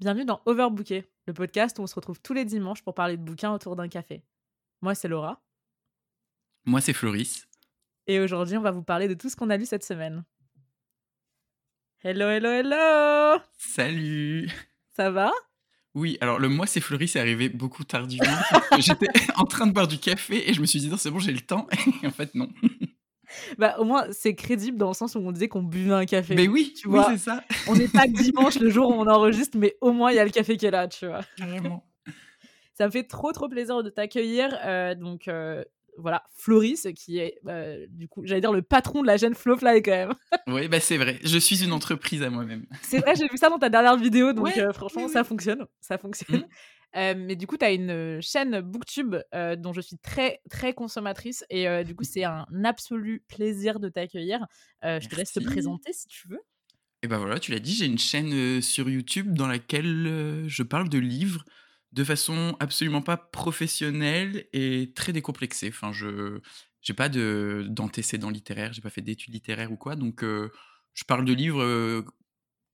Bienvenue dans Overbooké, le podcast où on se retrouve tous les dimanches pour parler de bouquins autour d'un café. Moi, c'est Laura. Moi, c'est Floris. Et aujourd'hui, on va vous parler de tout ce qu'on a lu cette semaine. Hello, hello, hello Salut Ça va? Oui, alors le moi, c'est Floris est arrivé beaucoup tardivement. J'étais en train de boire du café et je me suis dit, non, c'est bon, j'ai le temps. Et en fait, non. Bah, au moins, c'est crédible dans le sens où on disait qu'on buvait un café. Mais oui, tu vois. c'est ça. on n'est pas dimanche le jour où on enregistre, mais au moins, il y a le café qui est là, tu vois. Carrément. Ça me fait trop, trop plaisir de t'accueillir. Euh, donc, euh, voilà, Floris, qui est, bah, du coup, j'allais dire le patron de la chaîne Flowfly quand même. oui, bah c'est vrai. Je suis une entreprise à moi-même. C'est vrai, j'ai vu ça dans ta dernière vidéo, donc euh, franchement, ça fonctionne. Ça fonctionne. Mm. Euh, mais du coup, tu as une euh, chaîne Booktube dont je suis très, très consommatrice. Et du coup, c'est un absolu plaisir de t'accueillir. je te laisse te présenter si tu veux. Et ben voilà, tu l'as dit, j'ai une chaîne sur YouTube dans laquelle je parle de livres de façon absolument pas professionnelle et très décomplexée. Enfin, je j'ai pas de d'antécédents littéraires, j'ai pas fait d'études littéraires ou quoi, donc je parle de livres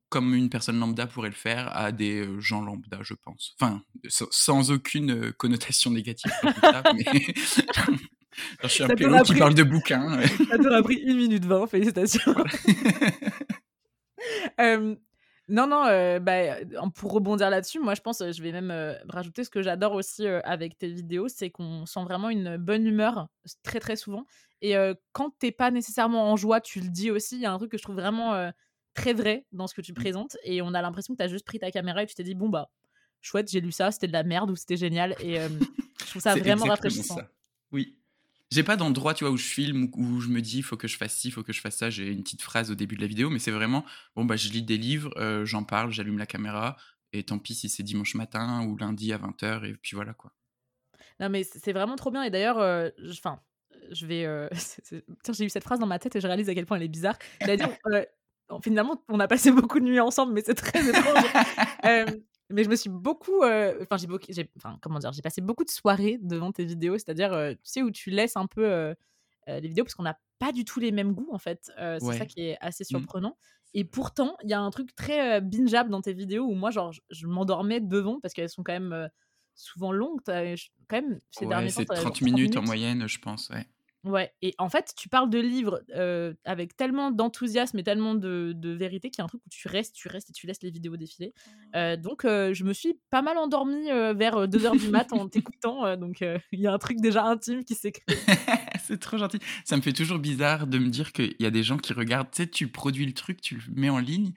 comme une personne lambda pourrait le faire à des gens lambda, je pense. Enfin, sans, aucune connotation négative. mais... je suis un peu qui parle de bouquins. Ça t'aura pris une minute vingt, félicitations. Non, non, euh, bah, pour rebondir là-dessus, moi je pense, je vais même rajouter ce que j'adore aussi avec tes vidéos, c'est qu'on sent vraiment une bonne humeur très très souvent. Et quand t'es pas nécessairement en joie, tu le dis aussi. Il y a un truc que je trouve vraiment très vrai dans ce que tu mmh. présentes. Et on a l'impression que tu as juste pris ta caméra et tu t'es dit, bon bah, chouette, j'ai lu ça, c'était de la merde ou c'était génial. Et je trouve ça vraiment rafraîchissant. Oui. J'ai pas d'endroit, tu vois, où je filme, où je me dis, faut que je fasse ci, faut que je fasse ça. J'ai une petite phrase au début de la vidéo, mais c'est vraiment, bon, bah, je lis des livres, euh, j'en parle, j'allume la caméra, et tant pis si c'est dimanche matin ou lundi à 20h, et puis voilà, quoi. Non, mais c'est vraiment trop bien. Et d'ailleurs, euh, enfin, je vais. Euh, tiens, j'ai eu cette phrase dans ma tête et je réalise à quel point elle est bizarre. Finalement, on a passé beaucoup de nuits ensemble, mais c'est très étrange. Mais je me suis beaucoup, enfin j'ai beaucoup, enfin comment dire, j'ai passé beaucoup de soirées devant tes vidéos, c'est-à-dire, tu sais où tu laisses un peu les vidéos parce qu'on n'a pas du tout les mêmes goûts en fait. c'est ça qui est assez mmh. surprenant. Et pourtant, il y a un truc très bingeable dans tes vidéos où moi, genre, je, m'endormais devant parce qu'elles sont quand même souvent longues. Quand même, ces derniers temps, c'est 30 minutes en moyenne, je pense. Ouais. Ouais, et en fait, tu parles de livres avec tellement d'enthousiasme et tellement de, de vérité qu'il y a un truc où tu restes, tu restes et tu laisses les vidéos défiler. Mmh. donc, je me suis pas mal endormie vers 2h du mat en t'écoutant. donc, il y a un truc déjà intime qui s'est créé. c'est trop gentil. Ça me fait toujours bizarre de me dire qu'il y a des gens qui regardent. Tu sais, tu produis le truc, tu le mets en ligne.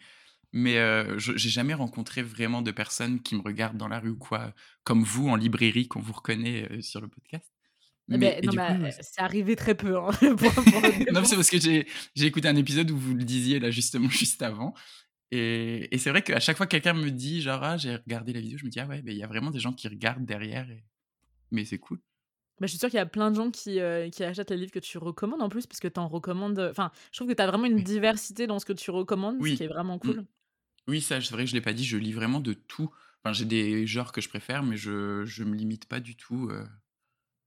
Mais j'ai jamais rencontré vraiment de personnes qui me regardent dans la rue ou quoi, comme vous en librairie qu'on vous reconnaît sur le podcast. Mais, non, c'est arrivé très peu. Hein, non, c'est parce que j'ai écouté un épisode où vous le disiez là justement juste avant. Et, et c'est vrai qu'à chaque fois que quelqu'un me dit genre ah, j'ai regardé la vidéo, je me dis ah ouais, il y a vraiment des gens qui regardent derrière. Mais c'est cool. Bah, je suis sûre qu'il y a plein de gens qui, euh, qui, achètent les livres que tu recommandes en plus, parce que tu en recommandes. Enfin, je trouve que tu as vraiment une diversité dans ce que tu recommandes, ce qui est vraiment mmh. cool. Oui, ça, c'est vrai que je ne l'ai pas dit, je lis vraiment de tout. Enfin, j'ai des genres que je préfère, mais je ne me limite pas du tout. Euh,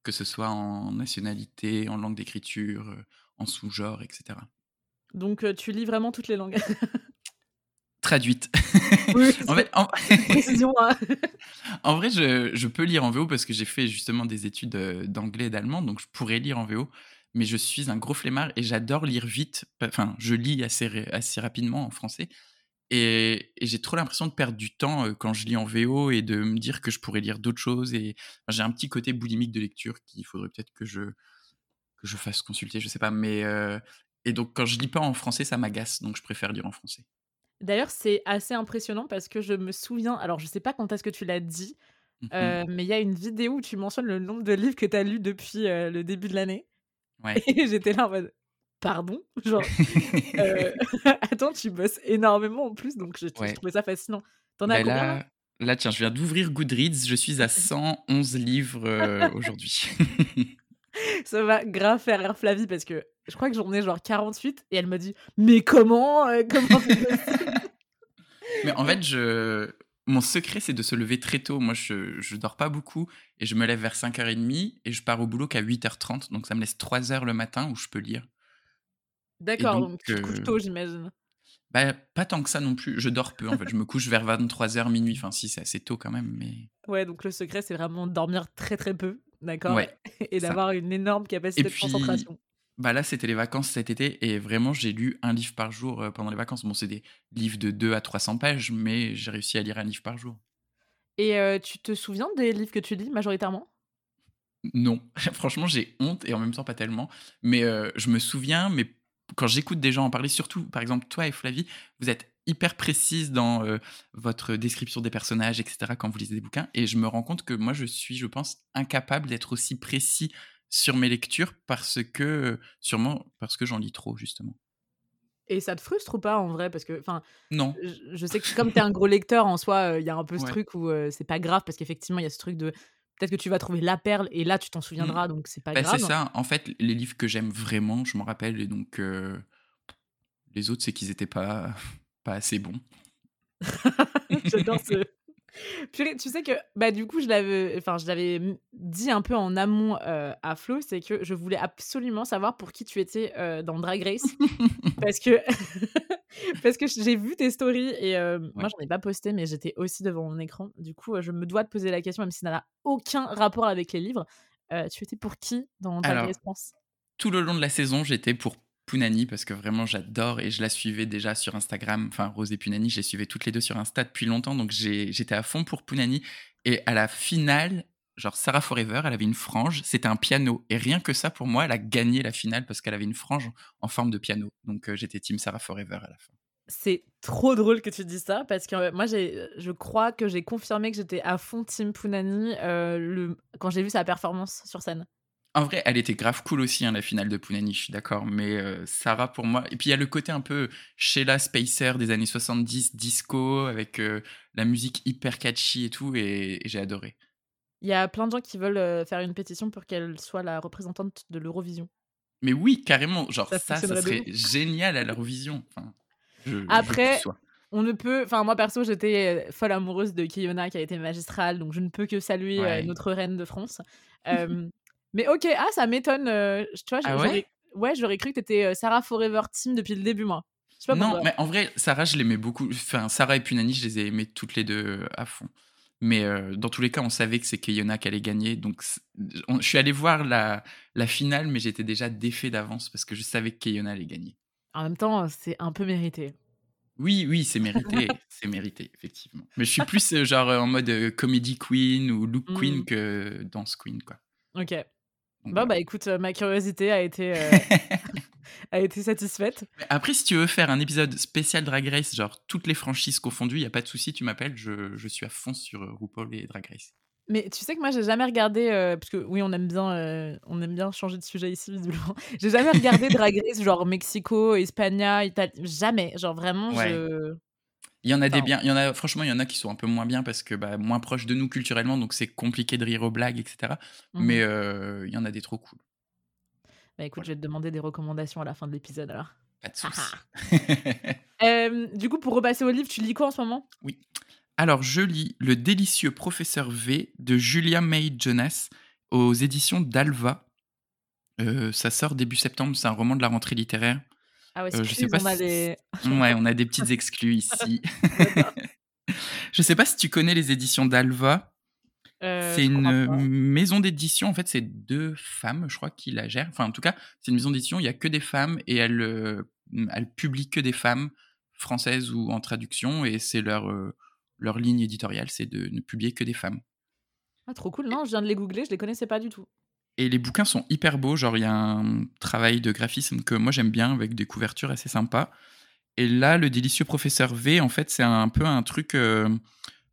que ce soit en nationalité, en langue d'écriture, euh, en sous-genre, etc. Donc euh, tu lis vraiment toutes les langues Traduite. Oui, en, fait, en... Hein. en... vrai, je, je, peux lire en VO parce que j'ai fait justement des études euh, d'anglais et d'allemand, donc je pourrais lire en VO. Mais je suis un gros flemmard et j'adore lire vite. Enfin, je lis assez, assez rapidement en français. Et, j'ai trop l'impression de perdre du temps quand je lis en VO et de me dire que je pourrais lire d'autres choses. Et j'ai un petit côté boulimique de lecture qu'il faudrait peut-être que je, que je fasse consulter, je sais pas. Mais et donc quand je lis pas en français, ça m'agace, donc je préfère lire en français. D'ailleurs, c'est assez impressionnant parce que je me souviens, alors je sais pas quand est-ce que tu l'as dit, mmh mais il y a une vidéo où tu mentionnes le nombre de livres que tu as lus depuis le début de l'année. Ouais. Et j'étais là en mode, pardon Genre, euh, attends, tu bosses énormément en plus, donc je, trouvais ça fascinant. T'en as bah combien là, là, tiens, je viens d'ouvrir Goodreads, je suis à 111 livres euh, aujourd'hui. ça va grave faire rire Flavie parce que je crois que j'en ai genre 48 et elle m'a dit Mais comment euh, Comment Mais en fait, je... mon secret, c'est de se lever très tôt. Moi, je, je dors pas beaucoup et je me lève vers 5h30 et je pars au boulot qu'à 8h30. Donc, ça me laisse 3 heures le matin où je peux lire. D'accord, donc, tu te couches tôt, j'imagine. Bah, pas tant que ça non plus. Je dors peu, en fait. Je me couche vers 23h, minuit. Enfin, si, c'est assez tôt quand même, mais... Ouais, donc le secret, c'est vraiment de dormir très très peu, d'accord Ouais, Et d'avoir une énorme capacité Et de puis, concentration. bah là, c'était les vacances cet été et vraiment, j'ai lu un livre par jour euh, pendant les vacances. Bon, c'est des livres de 2 à 300 pages, mais j'ai réussi à lire un livre par jour. Et heu, tu te souviens des livres que tu lis majoritairement? Non, franchement, j'ai honte et en même temps pas tellement. Mais euh, je me souviens, mais quand j'écoute des gens en parler, surtout par exemple toi et Flavie, vous êtes hyper précise dans euh, votre description des personnages, etc. quand vous lisez des bouquins. Et je me rends compte que moi, je suis, je pense, incapable d'être aussi précis sur mes lectures parce que, sûrement parce que j'en lis trop, justement. Et ça te frustre ou pas en vrai? Parce que, enfin, Non. je je sais que comme tu es un gros lecteur en soi, heu, il y a un peu ce Ouais. truc où, heu, c'est pas grave parce qu'effectivement, il y a ce truc de peut-être que tu vas trouver la perle et là, tu t'en souviendras, donc c'est pas Bah, c'est grave. ça. En fait, les livres que j'aime vraiment, je m'en rappelle. Et donc, euh, les autres, c'est qu'ils étaient pas, pas assez bons. J'adore ce purée, tu sais que, bah, du coup, je l'avais enfin, je l'avais, dit un peu en amont, heu, à Flo, c'est que je voulais absolument savoir pour qui tu étais, heu, dans Drag Race. Parce que parce que j'ai vu tes stories et moi, Ouais. j'en ai pas posté, mais j'étais aussi devant mon écran. Du coup, heu, je me dois de poser la question, même si ça n'a aucun rapport avec les livres. Tu étais pour qui dans Drag Race France? tout le long de la saison, j'étais pour Punani parce que vraiment j'adore et je la suivais déjà sur Instagram. Enfin, Rose et Punani, je les suivais toutes les deux sur Insta depuis longtemps, donc j'étais à fond pour Punani. Et à la finale, genre Sarah Forever, elle avait une frange, c'était un piano. Et rien que ça, pour moi, elle a gagné la finale parce qu'elle avait une frange en forme de piano. Donc euh, j'étais team Sarah Forever à la fin. C'est trop drôle que tu dis ça parce que, heu, moi, je crois que j'ai confirmé que j'étais à fond team Punani, le quand j'ai vu sa performance sur scène. En vrai, elle était grave cool aussi, hein, la finale de Punani, je suis d'accord. Mais euh, Sarah, pour moi. Et puis il y a le côté un peu Sheila Spacer des années 70, disco, avec euh, la musique hyper catchy et tout, et, et j'ai adoré. Il y a plein de gens qui veulent, heu, faire une pétition pour qu'elle soit la représentante de l'Eurovision. Mais oui, carrément, genre Ça ça, serait génial à l'Eurovision. Enfin, je, Après, on ne peut enfin moi perso, j'étais, heu, folle amoureuse de Keyona qui a été magistrale, donc je ne peux que saluer, Ouais. notre reine de France. mais OK, ah ça m'étonne, tu vois, Ah j'aurais ouais? ouais, j'aurais cru que tu étais, Sarah Forever team depuis le début, moi. Je sais pas Non, mais en vrai, Sarah, je l'aimais beaucoup. Enfin, Sarah et Punani, je les ai aimées toutes les deux à fond. Mais euh, dans tous les cas, on savait que c'est Keyona qui allait gagner. Donc, on- je suis allé voir la, la finale, mais j'étais déjà défait d'avance parce que je savais que Keyona allait gagner. En même temps, c'est un peu mérité. Oui, oui, c'est mérité. c'est mérité, effectivement. Mais je suis plus euh, genre en mode euh, comedy queen ou look queen Mmh. que dance queen, quoi. OK. Donc, Bon, bah, écoute, heu, ma curiosité a été, heu, a été satisfaite. Après, si tu veux faire un épisode spécial Drag Race, genre toutes les franchises confondues, il y a pas de souci, tu m'appelles, je, je suis à fond sur euh, RuPaul et Drag Race. Mais tu sais que moi, j'ai jamais regardé, heu, parce que oui, on aime bien, on aime bien changer de sujet ici, visiblement. J'ai jamais regardé Drag Race, genre Mexico, Espagne, Italie, jamais. Genre vraiment, Ouais. je Il y en a des biens, il y en a, franchement, il y en a qui sont un peu moins bien parce que bah, moins proches de nous culturellement, donc c'est compliqué de rire aux blagues, etc. mmh Mais euh, il y en a des trop cool. Bah, écoute, Voilà, je vais te demander des recommandations à la fin de l'épisode alors. pas de Ha souci. Hem, du coup, pour repasser au livre, tu lis quoi en ce moment? oui. Alors, je lis Le délicieux professeur V de Julia May Jonas aux éditions d'Alva. Euh, ça sort début septembre, c'est un roman de la rentrée littéraire. Ah ouais, Euh, je sais pas on a les Ouais, on a des petites exclus ici. Je sais pas si tu connais les éditions d'Alva. Heu, C'est une maison d'édition, en fait, c'est deux femmes, je crois, qui la gèrent. Enfin, en tout cas, c'est une maison d'édition, il y a que des femmes et elles, euh, elles publient que des femmes françaises ou en traduction et c'est leur, euh, leur ligne éditoriale, c'est de ne publier que des femmes. Ah trop cool, non, je viens de les googler, je les connaissais pas du tout. Et les bouquins sont hyper beaux, genre il y a un travail de graphisme que moi j'aime bien avec des couvertures assez sympas. Et là, le délicieux professeur V, en fait, c'est un peu un truc euh,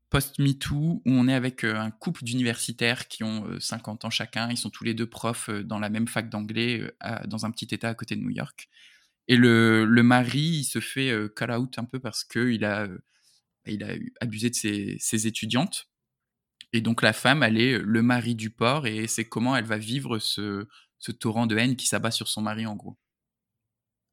post-MeToo où on est avec euh, un couple d'universitaires qui ont euh, 50 ans chacun. Ils sont tous les deux profs euh, dans la même fac d'anglais euh, dans un petit état à côté de New York. Et le, le mari, il se fait euh, call out un peu parce qu'il a, euh, il a abusé de ses, ses étudiantes. Et donc la femme, elle est le mari du porc et c'est comment elle va vivre ce, ce torrent de haine qui s'abat sur son mari en gros.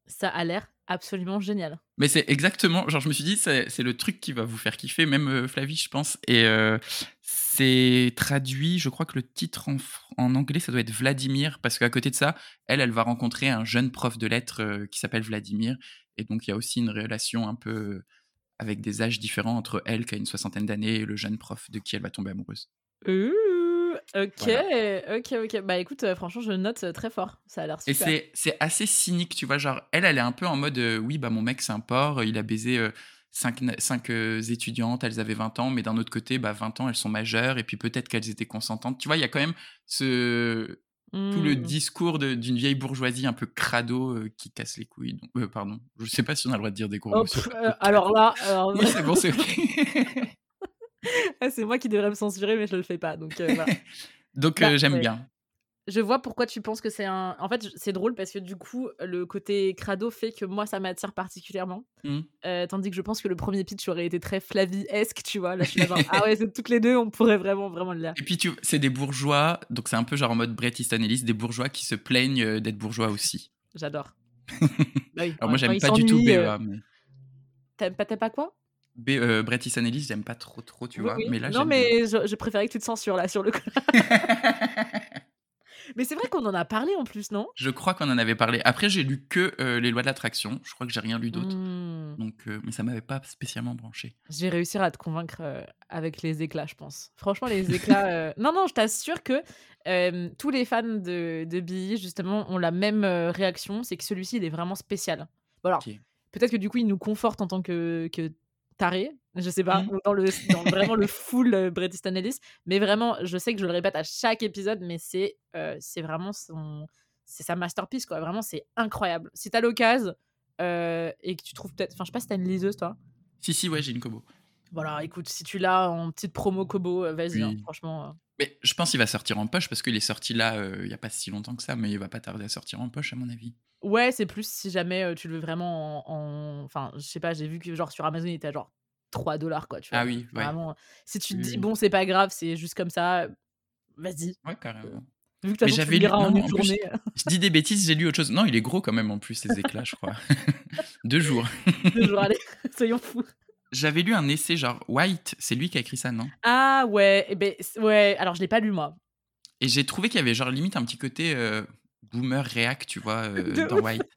Ça a l'air absolument génial. Mais c'est exactement, genre je me suis dit, c'est le truc qui va vous faire kiffer, même euh, Flavie, je pense. Et euh, c'est traduit, je crois que le titre en, anglais, ça doit être Vladimir, parce qu'à côté de ça, elle, elle va rencontrer un jeune prof de lettres euh, qui s'appelle Vladimir. Et donc, il y a aussi une relation un peu avec des âges différents entre elle, qui a une soixantaine d'années, et le jeune prof de qui elle va tomber amoureuse. Ouh, ok, ok, ok. Bah écoute, euh, franchement, je note euh, très fort. Ça a l'air Et super. c'est c'est assez cynique, tu vois. Genre, elle, elle est un peu en mode euh, oui, bah mon mec, c'est un porc, il a baisé euh, cinq, na- cinq, euh, étudiantes, elles avaient 20 ans, mais d'un autre côté, bah 20 ans, elles sont majeures, et puis peut-être qu'elles étaient consentantes. Tu vois, il y a quand même ce, tout le Hmm. discours d'une vieille bourgeoisie un peu crado euh, qui casse les couilles. Donc, euh, pardon, je sais pas si on a le droit de dire des gros Oh, pff, euh, alors là, alors, Oui, c'est bon, c'est ok. Ah, c'est moi qui devrais me censurer, mais je le fais pas. Donc euh, voilà. Donc, Bah, j'aime bien. Je vois pourquoi tu penses que c'est un. En fait, c'est drôle parce que du coup, le côté crado fait que moi, ça m'attire particulièrement. Hmm. Euh, tandis que je pense que le premier pitch aurait été très Flavie-esque, tu vois. Là, je suis là, genre, ah ouais, c'est toutes les deux, on pourrait vraiment, vraiment le lire. Et puis, tu, c'est des bourgeois, donc c'est un peu genre en mode Bret Easton Ellis, des bourgeois qui se plaignent euh, d'être bourgeois aussi. J'adore. Bah oui, Alors, moi, j'aime pas du tout s'ennuie, euh, BEA, mais. T'aimes pas, pas quoi? B, euh, Bret Easton Ellis, j'aime pas trop, trop, tu Oui, vois. oui. Mais là, Non, mais je, je préférais que tu te censures là sur le. mais c'est vrai qu'on en a parlé en plus, non? Je crois qu'on en avait parlé. Après, j'ai lu que euh, les lois de l'attraction. Je crois que j'ai rien lu d'autre. Hmm. Donc, euh, mais ça m'avait pas spécialement branché. Je vais réussir à te convaincre euh, avec les éclats, je pense. Franchement, les éclats. Non, non, je t'assure que tous les fans de, de Billy, justement, ont la même réaction c'est que celui-ci, il est vraiment spécial. Bon, alors, Ok. peut-être que du coup, il nous conforte en tant que, que taré, je sais pas, ou dans, le, dans vraiment le full euh, Bret Easton Ellis. Mais vraiment, je sais que je le répète à chaque épisode, mais c'est euh, c'est vraiment son. C'est sa masterpiece, quoi. Vraiment, c'est incroyable. Si t'as l'occasion euh, et que tu trouves peut-être. Enfin, je sais pas si t'as une liseuse, toi. Si, si, ouais, j'ai une Kobo. Voilà, écoute, si tu l'as en petite promo Kobo, euh, vas-y, hein, franchement. euh. Mais je pense qu'il va sortir en poche parce qu'il est sorti là euh, il y a pas si longtemps que ça, mais il va pas tarder à sortir en poche, à mon avis. Ouais, c'est plus si jamais euh, tu le veux vraiment en. en- Enfin, je sais pas, j'ai vu que genre sur Amazon, il était à genre 3 dollars, quoi, tu vois. Ah oui, ouais. Vraiment, si tu te dis, bon, c'est pas grave, c'est juste comme ça, vas-y. Ouais, carrément. Vu que Mais tu j'avais lu- en non, une en plus, journée. Je dis des bêtises, j'ai lu autre chose. Non, il est gros quand même en plus, ces éclats, je crois. Deux jours. deux jours, allez, soyons fous. J'avais lu un essai genre White, c'est lui qui a écrit ça, non? Ah ouais, eh ben, ouais, alors je l'ai pas lu, moi. Et j'ai trouvé qu'il y avait genre limite un petit côté euh, boomer réac, tu vois, euh, dans ouf. White.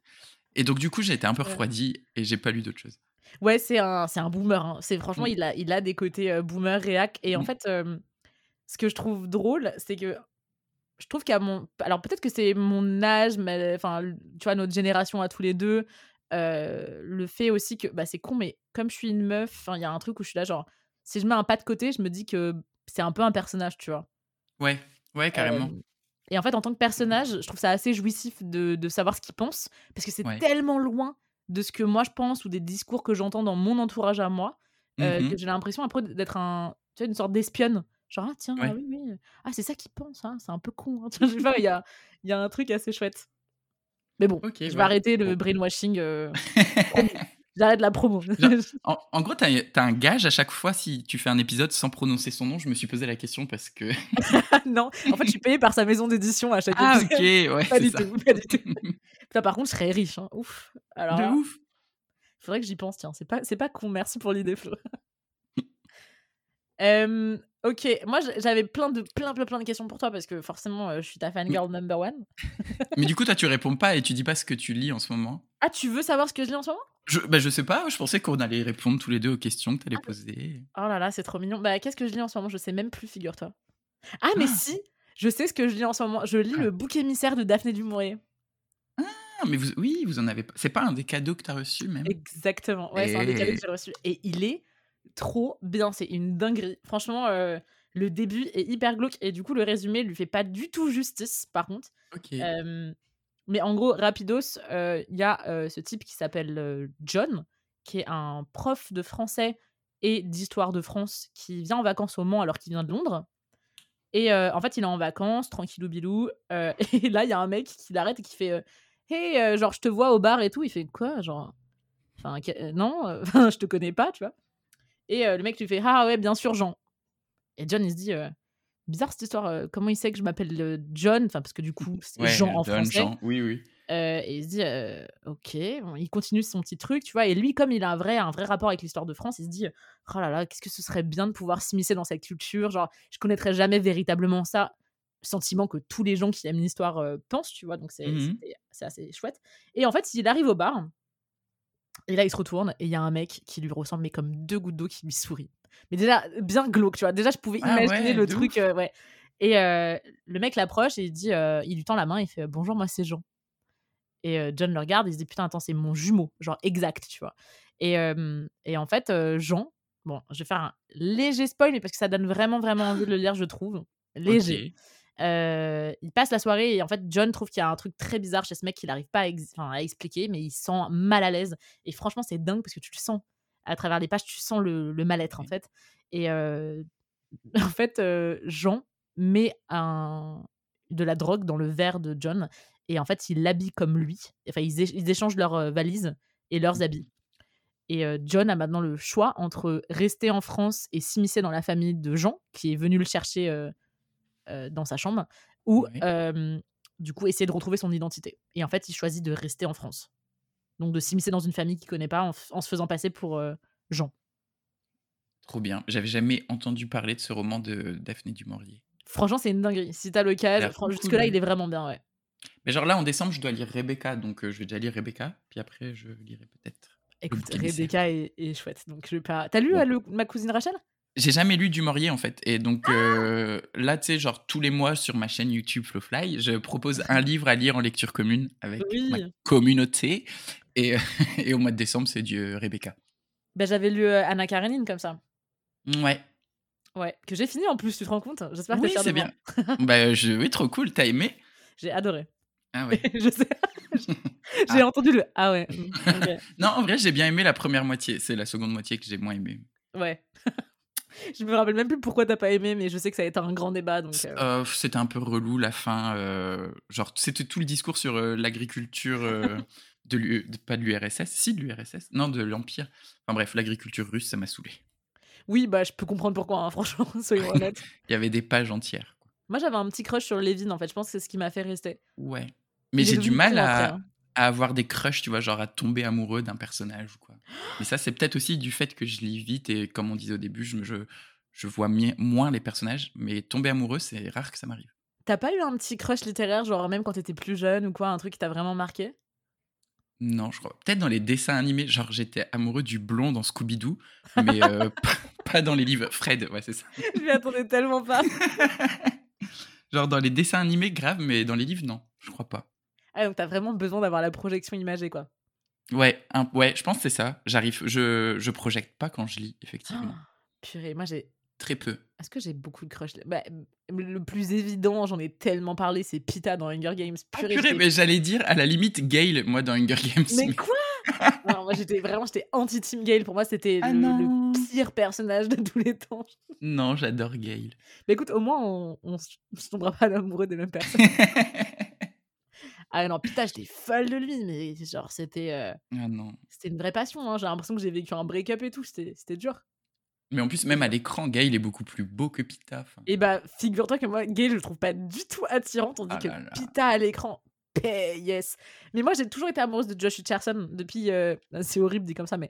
Et donc du coup, j'ai été un peu refroidi et j'ai pas lu d'autres choses. Ouais, c'est un, c'est un boomer. hein. C'est franchement, Mm. il a, il a des côtés euh, boomer, réac. Et en Mm. fait, ce que je trouve drôle, c'est que je trouve qu'à mon, alors peut-être que c'est mon âge, mais enfin, tu vois, notre génération à tous les deux, euh, le fait aussi que, bah, c'est con, mais comme je suis une meuf, il y a un truc où je suis là, genre, si je mets un pas de côté, je me dis que c'est un peu un personnage, tu vois? Ouais, ouais, carrément. Euh, et en fait, en tant que personnage, je trouve ça assez jouissif de, de savoir ce qu'il pense, parce que c'est Ouais. tellement loin de ce que moi je pense ou des discours que j'entends dans mon entourage à moi, euh, Mhm. que j'ai l'impression après d'être un, tu vois, une sorte d'espionne. Genre, ah tiens, ah oui, oui, ah c'est ça qu'il pense, hein, c'est un peu con. hein. Tu vois, je sais pas, il y a, il y a un truc assez chouette. Mais bon, je vais ouais. arrêter le brainwashing. euh. J'arrête la promo. En, en gros, t'as as un gage à chaque fois si tu fais un épisode sans prononcer son nom. Je me suis posé la question parce que. non, en fait, je suis payée par sa maison d'édition à chaque Ah, épisode. ok, ouais, Pas du ça. tout, pas du tout. Putain, par contre, je serais riche. hein. Ouf. Alors, De ouf. faudrait que j'y pense, tiens. C'est pas, pas con. Merci pour l'idée, Flo. Euh, ok, moi j'avais plein de plein, plein plein de questions pour toi parce que forcément euh, je suis ta fangirl number one. Mais du coup, toi, tu réponds pas et tu dis pas ce que tu lis en ce moment. Ah, tu veux savoir ce que je lis en ce moment? Je, bah, je sais pas, je pensais qu'on allait répondre tous les deux aux questions que t'allais poser. Oh là là, c'est trop mignon. Bah, qu'est-ce que je lis en ce moment? Je sais même plus, figure-toi. Ah, mais Ah. si Je sais ce que je lis en ce moment. Je lis Ah. le bouc émissaire de Daphné du Maurier. Ah, mais vous, oui, vous en avez pas. C'est pas un des cadeaux que t'as reçu même? Exactement. Ouais, c'est un des cadeaux Eh. que j'ai reçu. Et il est trop bien. C'est une dinguerie. Franchement, euh, le début est hyper glauque. Et du coup, le résumé lui fait pas du tout justice, par contre. Euh, mais en gros, rapidos, euh, il y a ce type qui s'appelle John, qui est un prof de français et d'histoire de France qui vient en vacances au Mans alors qu'il vient de Londres. Et en fait, il est en vacances, tranquillou bilou. et là, il y a un mec qui l'arrête et qui fait Hey, genre, je te vois au bar et tout. Il fait Quoi Genre, enfin, non, je te connais pas, tu vois. Et euh, le mec lui fait Ah ouais, bien sûr, Jean. Et John, il se dit euh, Bizarre cette histoire, euh, comment il sait que je m'appelle John? Enfin, parce que du coup, c'est Ouais, Jean en John, français. Jean. Oui, oui. Et il se dit, ok, bon, il continue son petit truc, tu vois. Et lui, comme il a un vrai, un vrai rapport avec l'histoire de France, il se dit, oh là là, qu'est-ce que ce serait bien de pouvoir s'immiscer dans cette culture? Genre, je connaîtrais jamais véritablement ça. Sentiment que tous les gens qui aiment l'histoire euh, pensent, tu vois. Donc, c'est c'était- c'est assez chouette. Et en fait, il arrive au bar. Et là, il se retourne et il y a un mec qui lui ressemble, mais comme deux gouttes d'eau, qui lui sourit. Mais déjà, bien glauque, tu vois. Déjà, je pouvais Ah imaginer ouais, le truc, euh, ouais. Et euh, le mec l'approche et il dit, euh, il lui tend la main, il fait Bonjour, moi c'est Jean. Et John le regarde, il se dit Putain, attends, c'est mon jumeau, genre exact, tu vois. Et, et en fait, Jean, bon, je vais faire un léger spoil, mais parce que ça donne vraiment, vraiment envie de le lire, je trouve. Léger. Euh, il passe la soirée et en fait John trouve qu'il y a un truc très bizarre chez ce mec qu'il n'arrive pas à, ex- enfin, à expliquer mais il se sent mal à l'aise. Et franchement c'est dingue parce que tu le sens à travers les pages tu sens le, le mal-être en fait. Et euh, en fait euh, Jean met un, de la drogue dans le verre de John et en fait il l'habille comme lui. Enfin ils, éch- ils échangent leurs valises et leurs habits. Et John a maintenant le choix entre rester en France et s'immiscer dans la famille de Jean qui est venu le chercher dans sa chambre ou euh, du coup essayer de retrouver son identité. Et en fait, il choisit de rester en France. Donc de s'immiscer dans une famille qu'il connaît pas en, se faisant passer pour euh, Jean. Trop bien. J'avais jamais entendu parler de ce roman de Daphné du Maurier. Franchement, c'est une dinguerie. Si t'as l'occasion, jusque-là, il est vraiment bien, ouais. Mais genre là, en décembre, je dois lire Rebecca, donc euh, je vais déjà lire Rebecca, puis après, je lirai peut-être. Écoute. Rebecca est, est chouette. Donc je vais pas. T'as lu euh, le- ma cousine Rachel? J'ai jamais lu du Maurier en fait, et donc euh, là, tu sais, genre tous les mois sur ma chaîne YouTube Flowfly, je propose un livre à lire en lecture commune avec ma Oui. communauté, et, et au mois de décembre, c'est du euh, Rebecca. Ben, j'avais lu euh, Anna Karenine comme ça. Ouais. Ouais, que j'ai fini en plus, tu te rends compte? J'espère que Oui, c'est bien. bah, je... Oui, trop cool. T'as aimé? J'ai adoré. Ah ouais. je sais. j'ai Ah. entendu le Ah ouais. Non, en vrai, j'ai bien aimé la première moitié. C'est la seconde moitié que j'ai moins aimé. Ouais. je me rappelle même plus pourquoi t'as pas aimé, mais je sais que ça a été un grand débat. Donc, euh, Euh, c'était un peu relou la fin. euh, genre, c'était tout le discours sur l'agriculture de, pas de l'URSS, si de l'URSS, non de l'Empire. Enfin bref, l'agriculture russe, ça m'a saoulé. Oui, bah je peux comprendre pourquoi, hein, franchement, soyons honnêtes. Il y avait des pages entières. Moi j'avais un petit crush sur Lévin en fait, je pense que c'est ce qui m'a fait rester. Ouais. Mais j'ai du mal à, hein. À avoir des crushs, tu vois, genre à tomber amoureux d'un personnage ou quoi. Mais ça, c'est peut-être aussi du fait que je lis vite et comme on disait au début, je, me- je, je vois moins les personnages. Mais tomber amoureux, c'est rare que ça m'arrive. T'as pas eu un petit crush littéraire, genre même quand t'étais plus jeune ou quoi, un truc qui t'a vraiment marqué? Non, je crois. Peut-être dans les dessins animés, genre j'étais amoureux du blond dans Scooby-Doo, mais euh, pas- pas dans les livres. Fred, ouais, c'est ça. Je m'y attendais tellement pas. Genre dans les dessins animés, grave, mais dans les livres, non, je crois pas. Ah donc t'as vraiment besoin d'avoir la projection imagée quoi. Ouais, un- ouais, je pense que c'est ça. J'arrive, je, je projette pas quand je lis, effectivement. Ah, purée, moi j'ai. Très peu. Est-ce que j'ai beaucoup de crush? Bah, Le plus évident, j'en ai tellement parlé, c'est Pita dans Hunger Games. Ah, Purée, mais j'allais dire à la limite Gale, moi dans Hunger Games. Mais quoi? Non, moi j'étais vraiment j'étais anti Team Gale. Pour moi, c'était Ah le, pire personnage de tous les temps. Non, j'adore Gale. Mais écoute, au moins on, on on se tombera pas amoureux des mêmes personnes. Ah non, putain, j'étais folle de lui, mais genre c'était euh, ah non. c'était une vraie passion. hein. J'ai l'impression que j'ai vécu un break-up et tout. C'était dur. Mais en plus, même à l'écran, Gale est beaucoup plus beau que Pita. enfin. Et bah, figure-toi que moi, Gale, je le trouve pas du tout attirant, tandis Ah que là là. Pita à l'écran, yes. Mais moi, j'ai toujours été amoureuse de Josh Hutcherson depuis. euh, c'est horrible dit comme ça, mais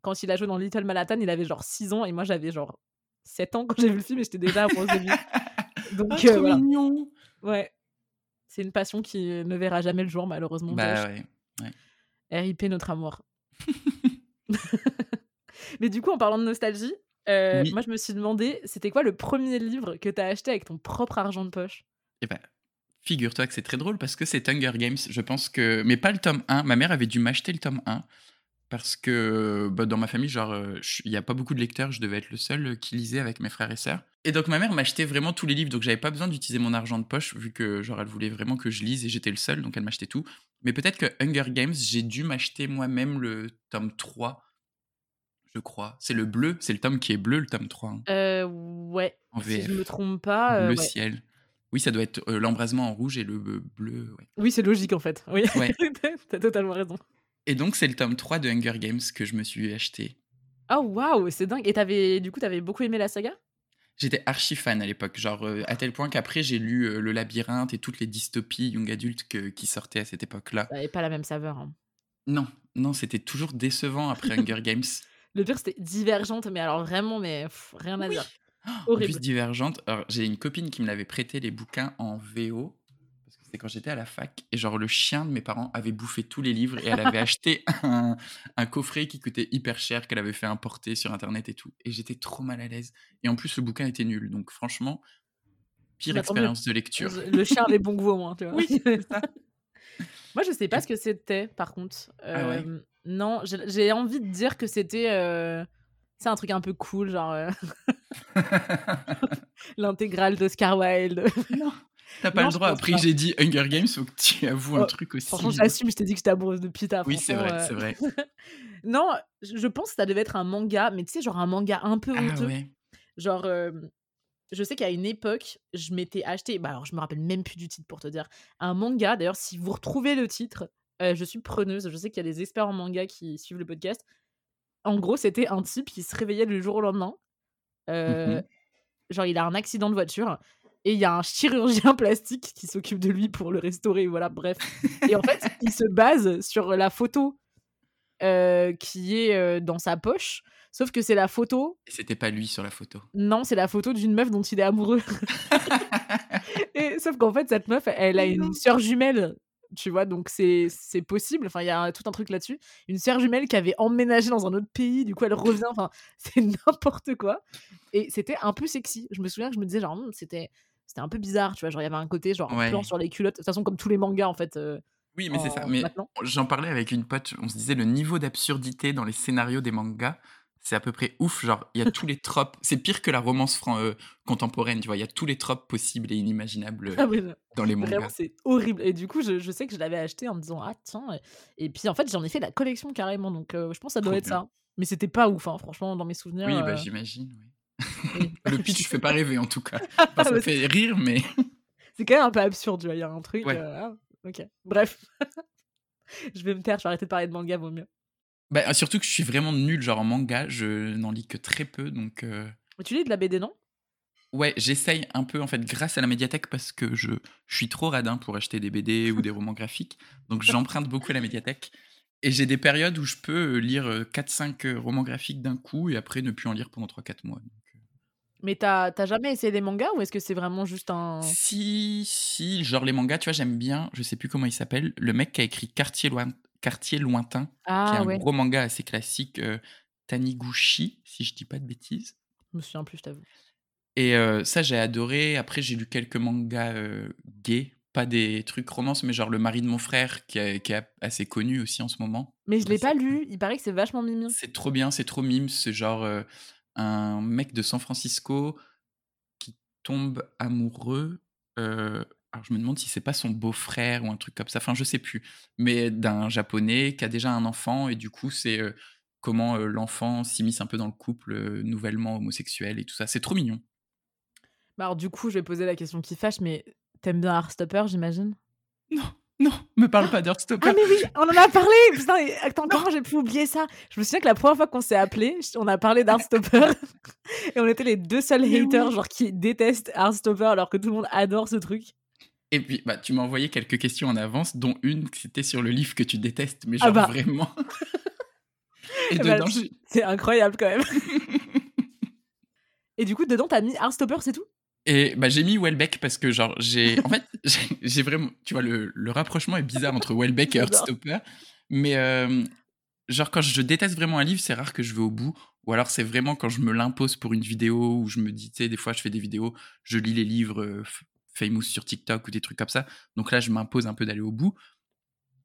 quand il a joué dans Little Manhattan, il avait genre 6 ans et moi, j'avais genre 7 ans quand j'ai vu le film et j'étais déjà amoureuse de lui. Donc, Ah, euh, trop voilà. mignon. Ouais. C'est une passion qui ne verra jamais le jour, malheureusement. Bah ouais. RIP notre amour. Mais du coup, en parlant de nostalgie, euh, Oui. moi je me suis demandé, c'était quoi le premier livre que t'as acheté avec ton propre argent de poche? Eh ben, figure-toi que c'est très drôle parce que c'est Hunger Games. Je pense que. Mais pas le tome 1. Ma mère avait dû m'acheter le tome 1 parce que bah, dans ma famille, genre, euh, il n'y a pas beaucoup de lecteurs. Je devais être le seul euh, qui lisait avec mes frères et sœurs. Et donc, ma mère m'achetait vraiment tous les livres. Donc, j'avais pas besoin d'utiliser mon argent de poche vu que, genre, elle voulait vraiment que je lise et j'étais le seul. Donc, elle m'achetait tout. Mais peut-être que Hunger Games, j'ai dû m'acheter moi-même le tome 3. Je crois. C'est le bleu. C'est le tome qui est bleu, le tome 3. hein, euh, Ouais. en Si je VF. me trompe pas. euh, ouais. ciel. Oui, ça doit être euh, l'embrasement en rouge et le euh, bleu. Ouais. Oui, c'est logique en fait. Oui, Ouais. t'as totalement raison. Et donc, c'est le tome 3 de Hunger Games que je me suis acheté. Oh waouh, c'est dingue. Et t'avais, du coup, t'avais beaucoup aimé la saga? J'étais archi fan à l'époque, genre euh, à tel point qu'après j'ai lu euh, Le Labyrinthe et toutes les dystopies young adultes que- qui sortaient à cette époque-là. Ça avait pas la même saveur. hein. Non, non, c'était toujours décevant après Hunger Games. Le pire, c'était divergente, mais alors vraiment, mais pff, rien à Oui. dire. En Horrible. plus, Divergente, j'ai une copine qui me l'avait prêté les bouquins en VO, C'était quand j'étais à la fac et genre le chien de mes parents avait bouffé tous les livres et elle avait acheté un, un coffret qui coûtait hyper cher qu'elle avait fait importer sur internet et tout. Et j'étais trop mal à l'aise. Et en plus le bouquin était nul. Donc franchement, pire Bah, expérience de lecture. Le chien avait bon goût au moins, tu vois. Oui, c'est ça. Moi, je sais pas ce que c'était, par contre. Ah ouais? Non, j'ai j'ai envie de dire que c'était. euh, C'est un truc un peu cool, genre euh, l'intégrale d'Oscar Wilde. non, t'as pas Non, le droit. Après, j'ai dit Hunger Games, faut que tu avoues un Oh, truc aussi. Franchement, j'assume, je t'ai dit que j'étais amoureuse de Pita. Oui, c'est vrai, euh, c'est vrai. Non, je pense que ça devait être un manga, mais tu sais, genre un manga un peu Ah honteux. ouais. Genre, euh, je sais qu'à une époque, je m'étais acheté, bah alors je me rappelle même plus du titre pour te dire, un manga. D'ailleurs, si vous retrouvez le titre, euh, je suis preneuse. Je sais qu'il y a des experts en manga qui suivent le podcast. En gros, c'était un type qui se réveillait du jour au lendemain. Euh, Mhm. Genre, il a un accident de voiture et il y a un chirurgien plastique qui s'occupe de lui pour le restaurer. Voilà, bref. Et en fait, il se base sur la photo euh, qui est euh, dans sa poche. Sauf que c'est la photo Et c'était pas lui sur la photo. non, c'est la photo d'une meuf dont il est amoureux. Et, sauf qu'en fait, cette meuf, elle a une sœur jumelle, tu vois, donc c'est c'est possible. Enfin, il y a tout un truc là-dessus. Une sœur jumelle qui avait emménagé dans un autre pays, du coup, elle revient. Enfin, c'est n'importe quoi. Et c'était un peu sexy. Je me souviens que je me disais, genre, Hum, c'était c'était un peu bizarre, tu vois. Genre, il y avait un côté, genre, un plan Ouais. sur les culottes. De toute façon, comme tous les mangas, en fait, euh, Oui, mais c'est ça. Mais j'en parlais avec une pote. On se disait le niveau d'absurdité dans les scénarios des mangas, c'est à peu près ouf. Genre, il y a tous les tropes. C'est pire que la romance fran- euh, contemporaine, tu vois. Il y a tous les tropes possibles et inimaginables Ah euh, dans les mangas. c'est horrible. Et du coup, je, je sais que je l'avais acheté en me disant, ah tiens. Et, puis, en fait, j'en ai fait la collection carrément. Donc, euh, je pense que ça doit Trop être bien. ça. Mais c'était pas ouf, hein, franchement, dans mes souvenirs. Oui, bah, euh, j'imagine. oui. Le pitch fait pas rêver en tout cas. Ah, Enfin, ça fait rire, mais. c'est quand même un peu absurde, tu vois. Il y a un truc. Ouais. euh, ah, ok. Bref. je vais me taire, je vais arrêter de parler de manga, vaut mieux. Bah, surtout que je suis vraiment nul, genre en manga, je n'en lis que très peu, donc. euh, Mais tu lis de la BD, non? Ouais, j'essaye un peu en fait grâce à la médiathèque parce que je, je suis trop radin pour acheter des BD ou des romans graphiques. Donc j'emprunte beaucoup à la médiathèque. Et j'ai des périodes où je peux euh, lire 4-5 romans graphiques d'un coup et après ne plus en lire pendant 3-4 mois. Mais t'as t'as jamais essayé les mangas ou est-ce que c'est vraiment juste un. Si, si, genre les mangas, tu vois, j'aime bien, je sais plus comment il s'appelle, le mec qui a écrit Quartier, Loin- Quartier Lointain, qui est Ah un gros manga assez classique, euh, Taniguchi, si je dis pas de bêtises. je me souviens plus, je t'avoue. Et euh, ça, j'ai adoré. Après, j'ai lu quelques mangas euh, gays, pas des trucs romances, mais genre Le mari de mon frère, qui, est- qui est assez connu aussi en ce moment. Mais je Bah, l'ai pas lu, il paraît que c'est vachement mignon. C'est trop bien, c'est trop mime. C'est genre euh, un mec de San Francisco qui tombe amoureux. euh, alors, je me demande si c'est pas son beau-frère ou un truc comme ça. Enfin, je sais plus. Mais d'un japonais qui a déjà un enfant. Et du coup, c'est euh, comment euh, l'enfant s'immisce un peu dans le couple euh, nouvellement homosexuel et tout ça. C'est trop mignon. Bah alors, du coup, je vais poser la question qui fâche, mais t'aimes bien Heartstopper, j'imagine? Non, non, me parle pas d'Heartstopper. Ah mais oui, on en a parlé Putain, attends, comment j'ai pu oublier ça? Je me souviens que la première fois qu'on s'est appelé, on a parlé d'Heartstopper et on était les deux seuls Mais haters oui. genre qui détestent Heartstopper alors que tout le monde adore ce truc. Et puis, bah, tu m'as envoyé quelques questions en avance, dont une, c'était sur le livre que tu détestes, mais Ah genre bah. vraiment. Et Bah, dedans, j'ai- C'est incroyable quand même. et du coup, dedans, t'as mis Heartstopper, c'est tout? Et bah, j'ai mis Welbeck parce que, genre, j'ai. En fait, j'ai- vraiment. Tu vois, le, le rapprochement est bizarre entre Welbeck et. Heartstopper. Mais, euh, genre, quand je déteste vraiment un livre, c'est rare que je vais au bout. Ou alors, c'est vraiment quand je me l'impose pour une vidéo, où je me dis, tu sais, des fois, je fais des vidéos, je lis les livres euh, famous sur TikTok ou des trucs comme ça. Donc là, je m'impose un peu d'aller au bout.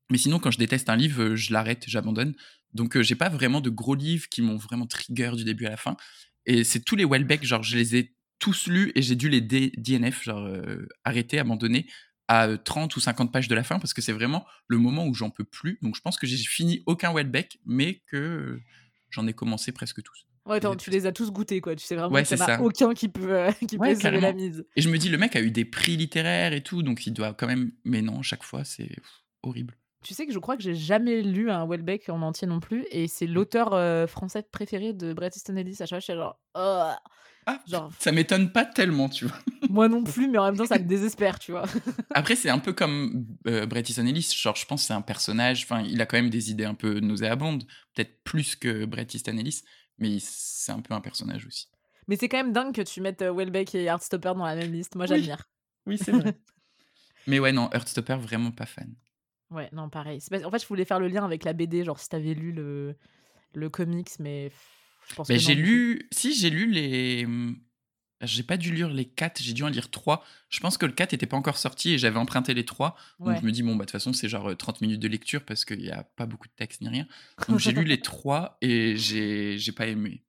Mais sinon, quand je déteste un livre, euh, je l'arrête, j'abandonne. Donc, euh, j'ai pas vraiment de gros livres qui m'ont vraiment trigger du début à la fin. Et c'est tous les Welbeck, genre, je les ai tous lus et j'ai dû les DNF, genre, euh, arrêter, abandonner à euh, 30 ou 50 pages de la fin parce que c'est vraiment le moment où j'en peux plus. Donc, je pense que j'ai fini aucun Welbeck, mais que euh, j'en ai commencé presque tous. Ouais, attends, tu les as tous goûtés quoi. Tu sais vraiment Ouais, qu'il y en c'est a ça. aucun qui peut, euh, qui Ouais, peut la mise. Et je me dis, le mec a eu des prix littéraires et tout, donc il doit quand même. Mais non, chaque fois, c'est horrible. Tu sais que je crois que j'ai jamais lu un Welbeck en entier non plus et c'est l'auteur euh, français préféré de Bret Easton Ellis. À chaque fois, je suis genre, oh Ah, genre ça m'étonne pas tellement, tu vois. moi non plus, mais en même temps, ça me désespère, tu vois. Après, c'est un peu comme euh, Bret Easton Ellis. Genre, je pense que c'est un personnage. Enfin, il a quand même des idées un peu nauséabondes, peut-être plus que Bret Easton Ellis, mais c'est un peu un personnage aussi. Mais c'est quand même dingue que tu mettes euh, Welbeck et Heartstopper dans la même liste. Moi, j'admire. Oui, c'est vrai. Mais ouais, non, Heartstopper, vraiment pas fan. Ouais, non, pareil. En fait, je voulais faire le lien avec la BD, genre si t'avais lu le, le comics, mais je pense mais j'ai lu. Si, j'ai lu les. Mmh, j'ai pas dû lire les 4, j'ai dû en lire 3. Je pense que le 4 était pas encore sorti et j'avais emprunté les 3. Donc je me dis, bon, bah de toute façon, c'est genre 30 minutes de lecture parce qu'il y a pas beaucoup de texte ni rien. Donc j'ai lu les 3 et j'ai pas aimé.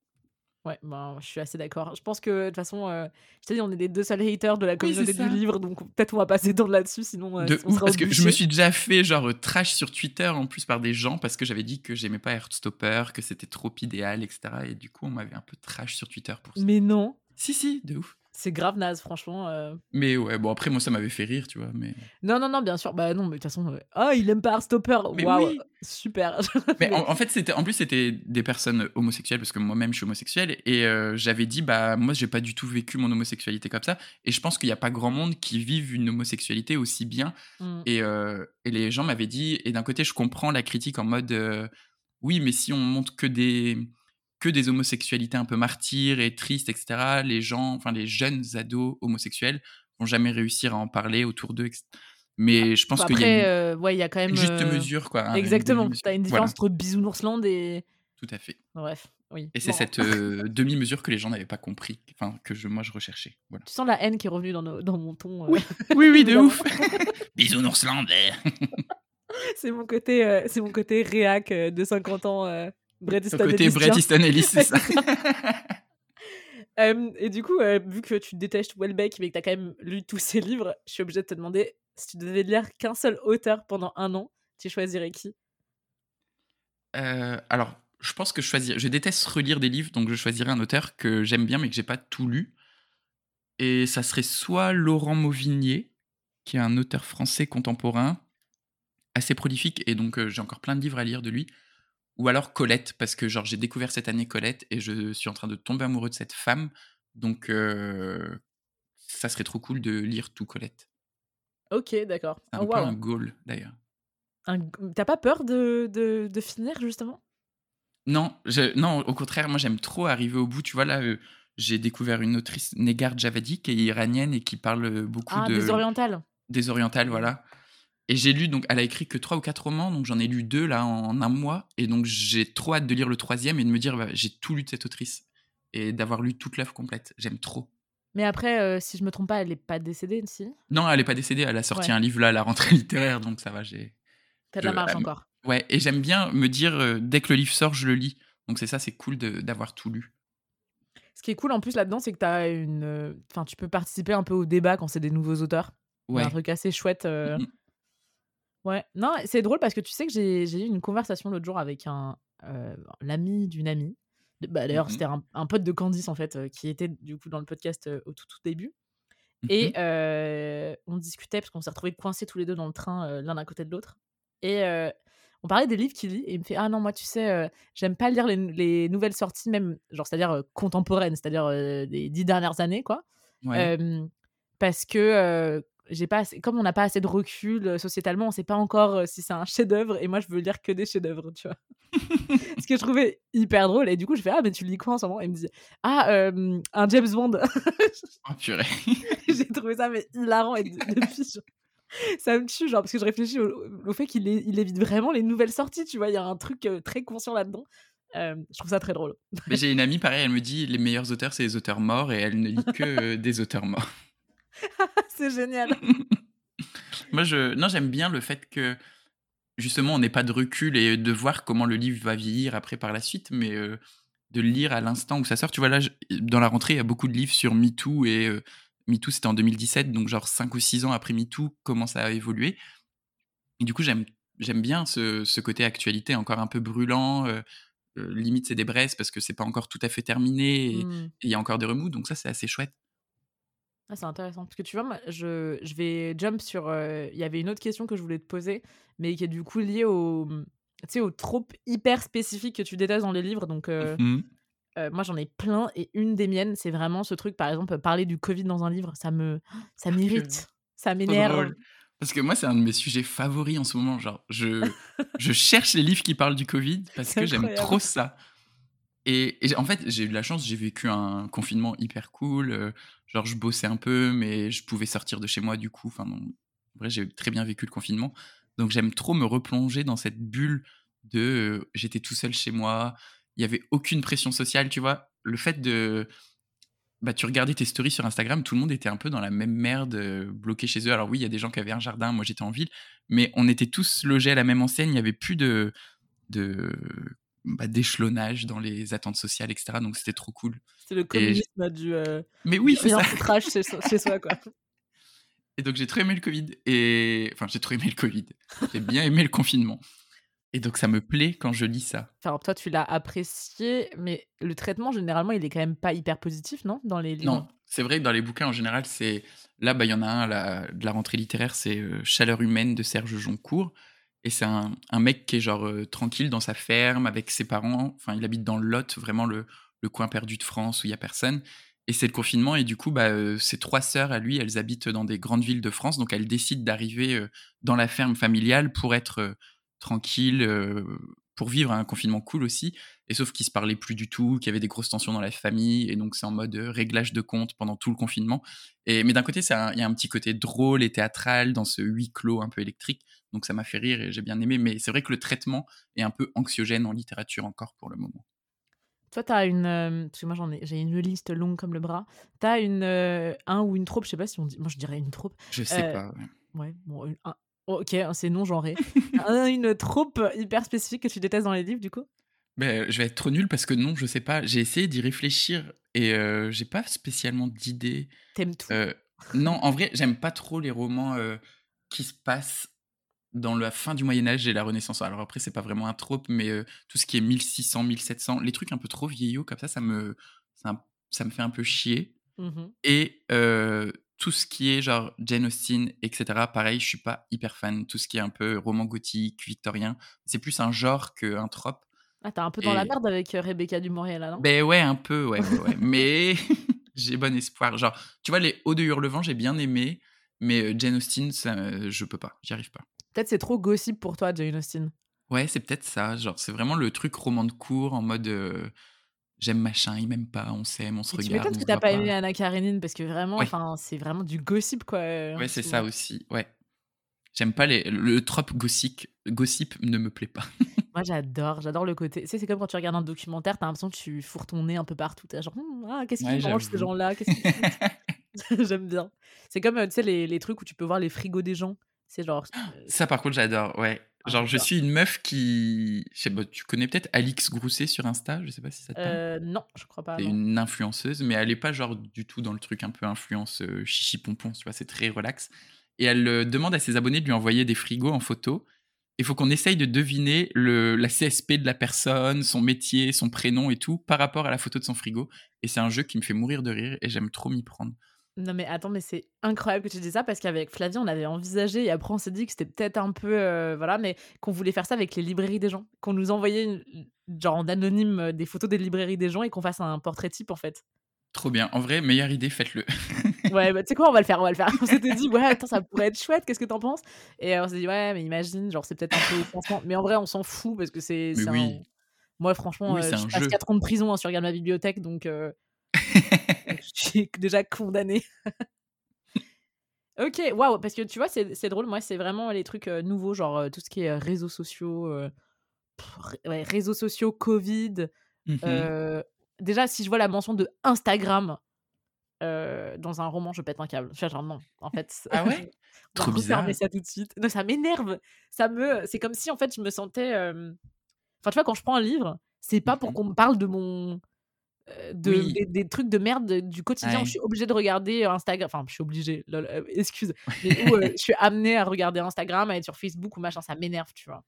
Ouais, ben, je suis assez d'accord. Je pense que de toute façon, euh, je t'ai dit, on est les deux seuls haters de la communauté du livre, donc peut-être on va passer dans là-dessus, sinon. Euh, on parce que je me suis déjà fait genre trash sur Twitter en plus par des gens parce que j'avais dit que j'aimais pas Heartstopper, que c'était trop idéal, etc. Et du coup, on m'avait un peu trash sur Twitter pour ça. Mais non. Si, si, de ouf. C'est grave naze, franchement. Euh. Mais ouais, bon, après, moi, ça m'avait fait rire, tu vois. Mais... Non, non, non, bien sûr. Bah non, mais de toute façon, ah, il aime pas Stopper. Waouh, super. mais en, fait, c'était, en plus, c'était des personnes homosexuelles, parce que moi-même, je suis homosexuel. Et euh, j'avais dit, bah, moi, j'ai pas du tout vécu mon homosexualité comme ça. Et je pense qu'il n'y a pas grand monde qui vive une homosexualité aussi bien. Mmh. Et, euh, et, les gens m'avaient dit, et d'un côté, je comprends la critique en mode, oui, mais si on montre que des que des homosexualités un peu martyrs et tristes, etc., les gens, enfin les jeunes ados homosexuels vont jamais réussir à en parler autour d'eux. Mais je pense qu'il y a une, euh, ouais, y a quand même une juste euh, mesure, quoi. Hein, exactement. Tu as une différence entre Bisounours et. Tout à fait. Bref, oui. Et c'est cette euh, demi-mesure que les gens n'avaient pas compris, enfin que je, moi je recherchais. Voilà. Tu sens la haine qui est revenue dans, dans mon ton. Oui, oui, oui, de ouf. Bisounoursland. c'est mon côté, c'est mon côté réac de 50 ans Bret Easton côté Bret Easton Ellis, c'est ça. et du coup, euh, vu que tu détestes Welbeck, mais que tu as quand même lu tous ses livres, je suis obligée de te demander si tu devais lire qu'un seul auteur pendant un an, tu choisirais qui? Euh, Alors, je pense que je choisirais. Je déteste relire des livres, donc je choisirais un auteur que j'aime bien, mais que j'ai pas tout lu. Et ça serait soit Laurent Mauvignier, qui est un auteur français contemporain, assez prolifique, et donc euh, j'ai encore plein de livres à lire de lui. Ou alors Colette, parce que genre j'ai découvert cette année Colette et je suis en train de tomber amoureux de cette femme. Donc ça serait trop cool de lire tout Colette. Ok, d'accord. C'est un oh, peu un goal d'ailleurs. T'as pas peur de, de, finir justement? Non, je, non, au contraire, moi j'aime trop arriver au bout. Tu vois, là, j'ai découvert une autrice, Negar Javadi, qui est iranienne et qui parle beaucoup ah, de. Des orientales. Des orientales, voilà. Et j'ai lu, donc elle a écrit que trois ou quatre romans, donc j'en ai lu deux là en un mois. Et donc j'ai trop hâte de lire le troisième et de me dire, bah, j'ai tout lu de cette autrice. Et d'avoir lu toute l'œuvre complète. J'aime trop. Mais après, euh, si je me trompe pas, elle n'est pas décédée, si? Non, elle n'est pas décédée. Elle a sorti un livre là à la rentrée littéraire, donc ça va, j'ai. T'as de la marge encore. Ouais, et j'aime bien me dire, euh, dès que le livre sort, je le lis. Donc c'est ça, c'est cool d'avoir tout lu. Ce qui est cool en plus là-dedans, c'est que as une... Euh, enfin, tu peux participer un peu au débat quand c'est des nouveaux auteurs. Ouais. Un truc assez chouette. Mmh Ouais, non, c'est drôle parce que tu sais que j'ai eu une conversation l'autre jour avec un euh, l'ami d'une amie. Bah, D'ailleurs, mmh c'était un, pote de Candice en fait, qui était du coup dans le podcast au tout, tout début. Mmh Et on discutait parce qu'on s'est retrouvés coincés tous les deux dans le train, l'un à côté de l'autre. Et on parlait des livres qu'il lit. Et il me fait Ah non, moi, tu sais, j'aime pas lire les, nouvelles sorties, même, genre, c'est-à-dire contemporaines, c'est-à-dire des dix dernières années, quoi. parce que j'ai pas comme on n'a pas assez de recul euh, sociétalement, on sait pas encore euh, si c'est un chef-d'œuvre et moi je veux lire que des chefs-d'œuvre, tu vois. Ce que je trouvais hyper drôle et du coup je fais ah mais tu lis quoi en ce moment? Et il me dit ah un James Bond. oh purée. j'ai trouvé ça mais hilarant et depuis ça me tue genre parce que je réfléchis au, fait qu'il il évite vraiment les nouvelles sorties, tu vois, il y a un truc euh, très conscient là-dedans. je trouve ça très drôle. j'ai une amie pareil, elle me dit les meilleurs auteurs c'est les auteurs morts et elle ne lit que des auteurs morts. c'est génial. Moi, je, non, j'aime bien le fait que justement, on n'ait pas de recul et de voir comment le livre va vieillir après par la suite, mais euh, de le lire à l'instant où ça sort. Tu vois, là, dans la rentrée, il y a beaucoup de livres sur MeToo et euh, MeToo, c'était en 2017, donc genre 5 ou 6 ans après MeToo, comment ça a évolué. Et du coup, j'aime, j'aime bien ce, ce, côté actualité encore un peu brûlant. Euh, limite, c'est des braises parce que c'est pas encore tout à fait terminé et mmh. il y a encore des remous, donc ça, c'est assez chouette. Ah, c'est intéressant. Parce que tu vois, moi, je, je vais jump sur. Euh, il y avait une autre question que je voulais te poser, mais qui est du coup liée au, aux tropes hyper spécifiques que tu détestes dans les livres. Donc, euh, mmh euh, moi, j'en ai plein. Et une des miennes, c'est vraiment ce truc, par exemple, parler du Covid dans un livre. Ça me, ça ah, m'irrite. Ça m'énerve. Parce que moi, c'est un de mes sujets favoris en ce moment. Genre, je, je cherche les livres qui parlent du Covid parce que j'aime trop ça. Et, en fait, j'ai eu de la chance, j'ai vécu un confinement hyper cool. Euh, genre, je bossais un peu, mais je pouvais sortir de chez moi du coup. Enfin, En vrai, j'ai très bien vécu le confinement. Donc j'aime trop me replonger dans cette bulle de euh, j'étais tout seul chez moi, il y avait aucune pression sociale, tu vois. Le fait de bah, tu regardais tes stories sur Instagram, tout le monde était un peu dans la même merde, euh, bloqué chez eux. Alors oui, il y a des gens qui avaient un jardin, moi j'étais en ville, mais on était tous logés à la même enseigne, il n'y avait plus de, de bah, d'échelonnage dans les attentes sociales, etc. Donc c'était trop cool. C'est le communisme du. Euh, mais oui, c'est ça. chez, chez soi, quoi. Et donc j'ai trop aimé le Covid. Et enfin, j'ai trop aimé le Covid. J'ai bien aimé le confinement. Et donc ça me plaît quand je lis ça. Enfin, toi, tu l'as apprécié, mais le traitement, généralement, il est quand même pas hyper positif, non Dans les livres? Non, c'est vrai que dans les bouquins, en général, c'est. Là, bah, il y en a un la... de la rentrée littéraire, c'est euh, Chaleur humaine de Serge Joncourt. Et c'est un, un, mec qui est genre euh, tranquille dans sa ferme avec ses parents. Enfin, il habite dans le Lot, vraiment le, le coin perdu de France où il y a personne. Et c'est le confinement, et du coup, bah, euh, ses trois sœurs à lui, elles habitent dans des grandes villes de France, donc elles décident d'arriver euh, dans la ferme familiale pour être tranquilles, pour vivre un confinement cool aussi. Et sauf qu'ils se parlaient plus du tout, qu'il y avait des grosses tensions dans la famille, et donc c'est en mode réglage de compte pendant tout le confinement. Et, mais d'un côté, il y a un petit côté drôle et théâtral dans ce huis clos un peu électrique, donc ça m'a fait rire et j'ai bien aimé. Mais c'est vrai que le traitement est un peu anxiogène en littérature encore pour le moment. Toi, tu as une. Euh, parce que moi, j'en ai, j'ai une liste longue comme le bras. Tu as une, euh, un ou une troupe, je sais pas si on dit. Moi, je dirais une troupe. Je sais euh, pas. Ouais, bon, oh, ok, c'est non-genré. une troupe hyper spécifique que tu détestes dans les livres, du coup? Ben, Je vais être trop nul parce que non, je sais pas. J'ai essayé d'y réfléchir et j'ai pas spécialement d'idées. T'aimes tout Non, en vrai, j'aime pas trop les romans qui se passent dans la fin du Moyen Âge et la Renaissance. Alors après, c'est pas vraiment un trope, mais euh, tout ce qui est 1600, 1700, les trucs un peu trop vieillots comme ça, ça me, ça, ça me fait un peu chier. Mmh et euh, tout ce qui est genre Jane Austen, etc., pareil, je suis pas hyper fan. Tout ce qui est un peu roman gothique, victorien, c'est plus un genre qu'un trope. Ah, t'es un peu dans la merde avec euh, Rebecca du Montréal, là, non Ben ouais, un peu, ouais, ouais, ouais. mais j'ai bon espoir. Genre, tu vois, les Hauts de Hurlevent, j'ai bien aimé, mais Jane Austen, ça, je peux pas, j'y arrive pas. Peut-être c'est trop gossip pour toi, Jane Austen. Ouais, c'est peut-être ça. Genre, c'est vraiment le truc roman de cours en mode euh, j'aime machin, il m'aime pas, on s'aime, on se regarde. Tu m'étonnes que t'as pas, aimé Anna Karenine parce que vraiment, enfin, c'est vraiment du gossip quoi. Euh, ouais, c'est ça aussi. Ouais. J'aime pas les, le trope gossip, gossip ne me plaît pas. Moi, j'adore, j'adore le côté. Tu sais, c'est comme quand tu regardes un documentaire, t'as l'impression que tu fourres ton nez un peu partout. T'as genre, «Hum, ah, qu'est-ce qu'ils mangent ces gens-là J'aime bien. C'est comme, euh, tu sais, les, les, trucs où tu peux voir les frigos des gens. C'est genre. Euh, ça, par contre, j'adore, ouais. Genre, je suis une meuf qui. Je sais pas, tu connais peut-être Alix Grousset sur Insta Je sais pas si ça te parle? Euh, non, je crois pas. C'est une influenceuse, mais elle est pas genre du tout dans le truc un peu influence euh, chichi pompon, tu vois, c'est très relax. Et elle demande à ses abonnés de lui envoyer des frigos en photo. Il faut qu'on essaye de deviner le, la CSP de la personne, son métier, son prénom et tout par rapport à la photo de son frigo. Et c'est un jeu qui me fait mourir de rire et j'aime trop m'y prendre. Non mais attends, mais c'est incroyable que tu dis ça parce qu'avec Flavie, on avait envisagé et après on s'est dit que c'était peut-être un peu euh, voilà, mais qu'on voulait faire ça avec les librairies des gens, qu'on nous envoyait genre en anonyme euh, des photos des librairies des gens et qu'on fasse un portrait type en fait. Trop bien. En vrai, meilleure idée, faites-le. ouais, bah, tu sais quoi, on va le faire, on va le faire. On s'était dit, ouais, attends, ça pourrait être chouette, qu'est-ce que t'en penses? Et on s'est dit, ouais, mais imagine, genre, c'est peut-être un peu Mais en vrai, on s'en fout parce que c'est. Oui. Moi, franchement, euh, je passe 4 ans de prison hein, si tu regardes ma bibliothèque, donc. je suis déjà condamnée. Ok, waouh, parce que tu vois, c'est drôle. Moi, c'est vraiment les trucs euh, nouveaux, genre euh, tout ce qui est euh, réseaux sociaux, réseaux sociaux, Covid. Mmh déjà, si je vois la mention de Instagram dans un roman, je pète un câble. Je suis genre, non, en fait. Ah ouais? on va refermer ça tout de suite. Non, ça m'énerve. Ça me. C'est comme si, en fait, je me sentais. Enfin, tu vois, quand je prends un livre, c'est pas pour mmh qu'on me parle de mon de, des, trucs de merde du quotidien. Je suis obligée de regarder Instagram. Enfin, je suis obligée, excuse. Mais je suis amenée à regarder Instagram, à être sur Facebook ou machin. Ça m'énerve, tu vois.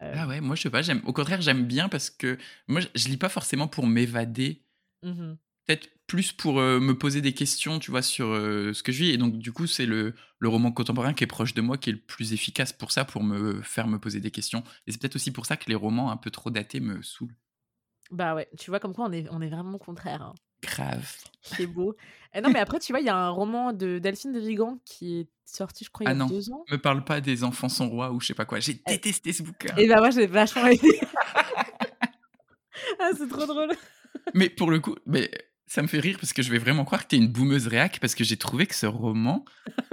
Ah ouais, moi je sais pas. J'aime, au contraire, j'aime bien parce que moi je, lis pas forcément pour m'évader. Mmh Peut-être plus pour me poser des questions, tu vois, sur ce que je vis. Et donc, du coup, c'est le, le roman contemporain qui est proche de moi qui est le plus efficace pour ça, pour me faire me poser des questions. Et c'est peut-être aussi pour ça que les romans un peu trop datés me saoulent. Bah ouais, tu vois comme quoi on est, on est vraiment contraire. Hein. Grave. C'est beau. Et non, mais après, tu vois, il y a un roman de Delphine de Vigan qui est sorti, je crois, il y a ah non, deux ans. Me parle pas des enfants sont rois ou je sais pas quoi. J'ai eh détesté ce bouquin. Et bah moi, j'ai vachement aimé. ah, c'est trop drôle. mais pour le coup, mais ça me fait rire parce que je vais vraiment croire que t'es une boumeuse réac parce que j'ai trouvé que ce roman,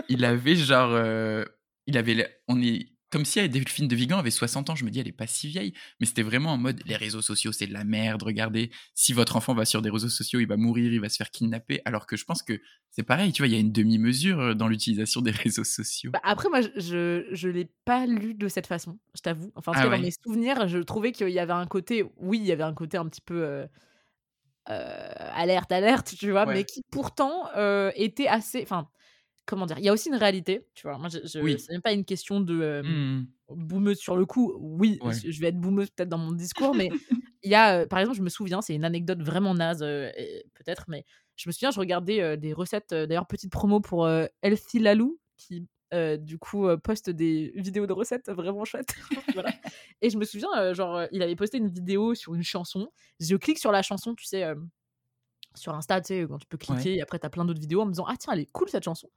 il avait genre. euh, il avait. On est. Comme si Delphine de Vigan avait 60 ans. Je me dis, elle est pas si vieille. Mais c'était vraiment en mode les réseaux sociaux, c'est de la merde. Regardez, si votre enfant va sur des réseaux sociaux, il va mourir, il va se faire kidnapper. Alors que je pense que c'est pareil, tu vois, il y a une demi-mesure euh, dans l'utilisation des réseaux sociaux. Bah, après, moi, je, je, l'ai pas lu de cette façon, je t'avoue. Enfin, en tout Ah dans mes souvenirs, je trouvais qu'il y avait un côté, oui, il y avait un côté un petit peu euh, euh, alerte, alerte, tu vois, Ouais. mais qui pourtant euh, était assez. Enfin, comment dire Il y a aussi une réalité, tu vois. Moi, je, je- Oui. c'est même pas une question de euh, Hmm. boumeuse sur le coup. Oui, Ouais. je vais être boumeuse peut-être dans mon discours, mais il y a, euh, par exemple, je me souviens, c'est une anecdote vraiment naze, euh, peut-être, mais je me souviens, je regardais euh, des recettes, d'ailleurs, petite promo pour Elfie Lalou, qui euh, du coup euh, poste des vidéos de recettes vraiment chouettes. voilà. Et je me souviens, euh, genre, il avait posté une vidéo sur une chanson. Je clique sur la chanson, tu sais, sur Insta, tu sais, quand tu peux cliquer, et après, t'as plein d'autres vidéos en me disant, ah tiens, elle est cool cette chanson.